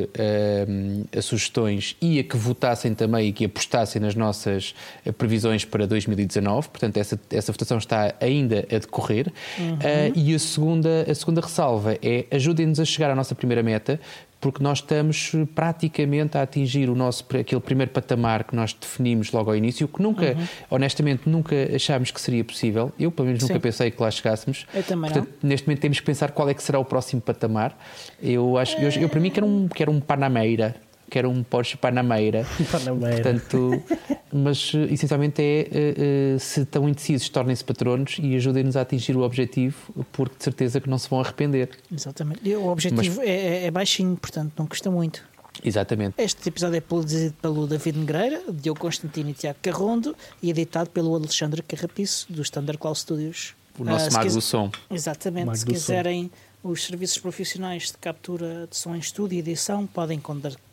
a sugestões e a que votassem também e que apostassem nas nossas eh, previsões para 2019. Portanto, essa, essa votação está ainda a decorrer. Uhum. Uh, e a segunda, a segunda ressalva é ajudem-nos a chegar à nossa primeira meta, porque nós estamos praticamente a atingir o nosso aquele primeiro patamar que nós definimos logo ao início, que nunca, uhum. honestamente, nunca achámos que seria possível. Eu, pelo menos, Sim. nunca pensei que lá chegássemos. Eu também Portanto, não. neste momento temos que pensar qual é que será o próximo patamar. Eu acho, eu, eu para mim quero um, quero um Panameira quero um Porsche Panameira. Panameira. Portanto, mas essencialmente é uh, uh, se estão indecisos, tornem-se patronos e ajudem-nos a atingir o objetivo, porque de certeza que não se vão arrepender. Exatamente. E o objetivo mas... é, é baixinho, portanto não custa muito. Exatamente. Este episódio é produzido pelo David Negreira, Diogo Constantino e Tiago Carrondo e editado pelo Alexandre Carrapiço, dos Thunder Cloud Studios. O nosso uh, mago quis... do som. Exatamente. Mago se quiserem som. os serviços profissionais de captura de som em estúdio e edição, podem contactar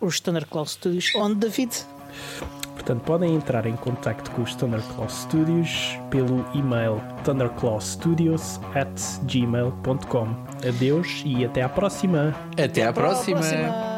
os Thunder Cloud Studios. Onde, David? Portanto, podem entrar em contato com os Thunderclaw Studios pelo e-mail thunderclawstudios@gmail.com. Adeus e até à próxima. Até, até à próxima. próxima.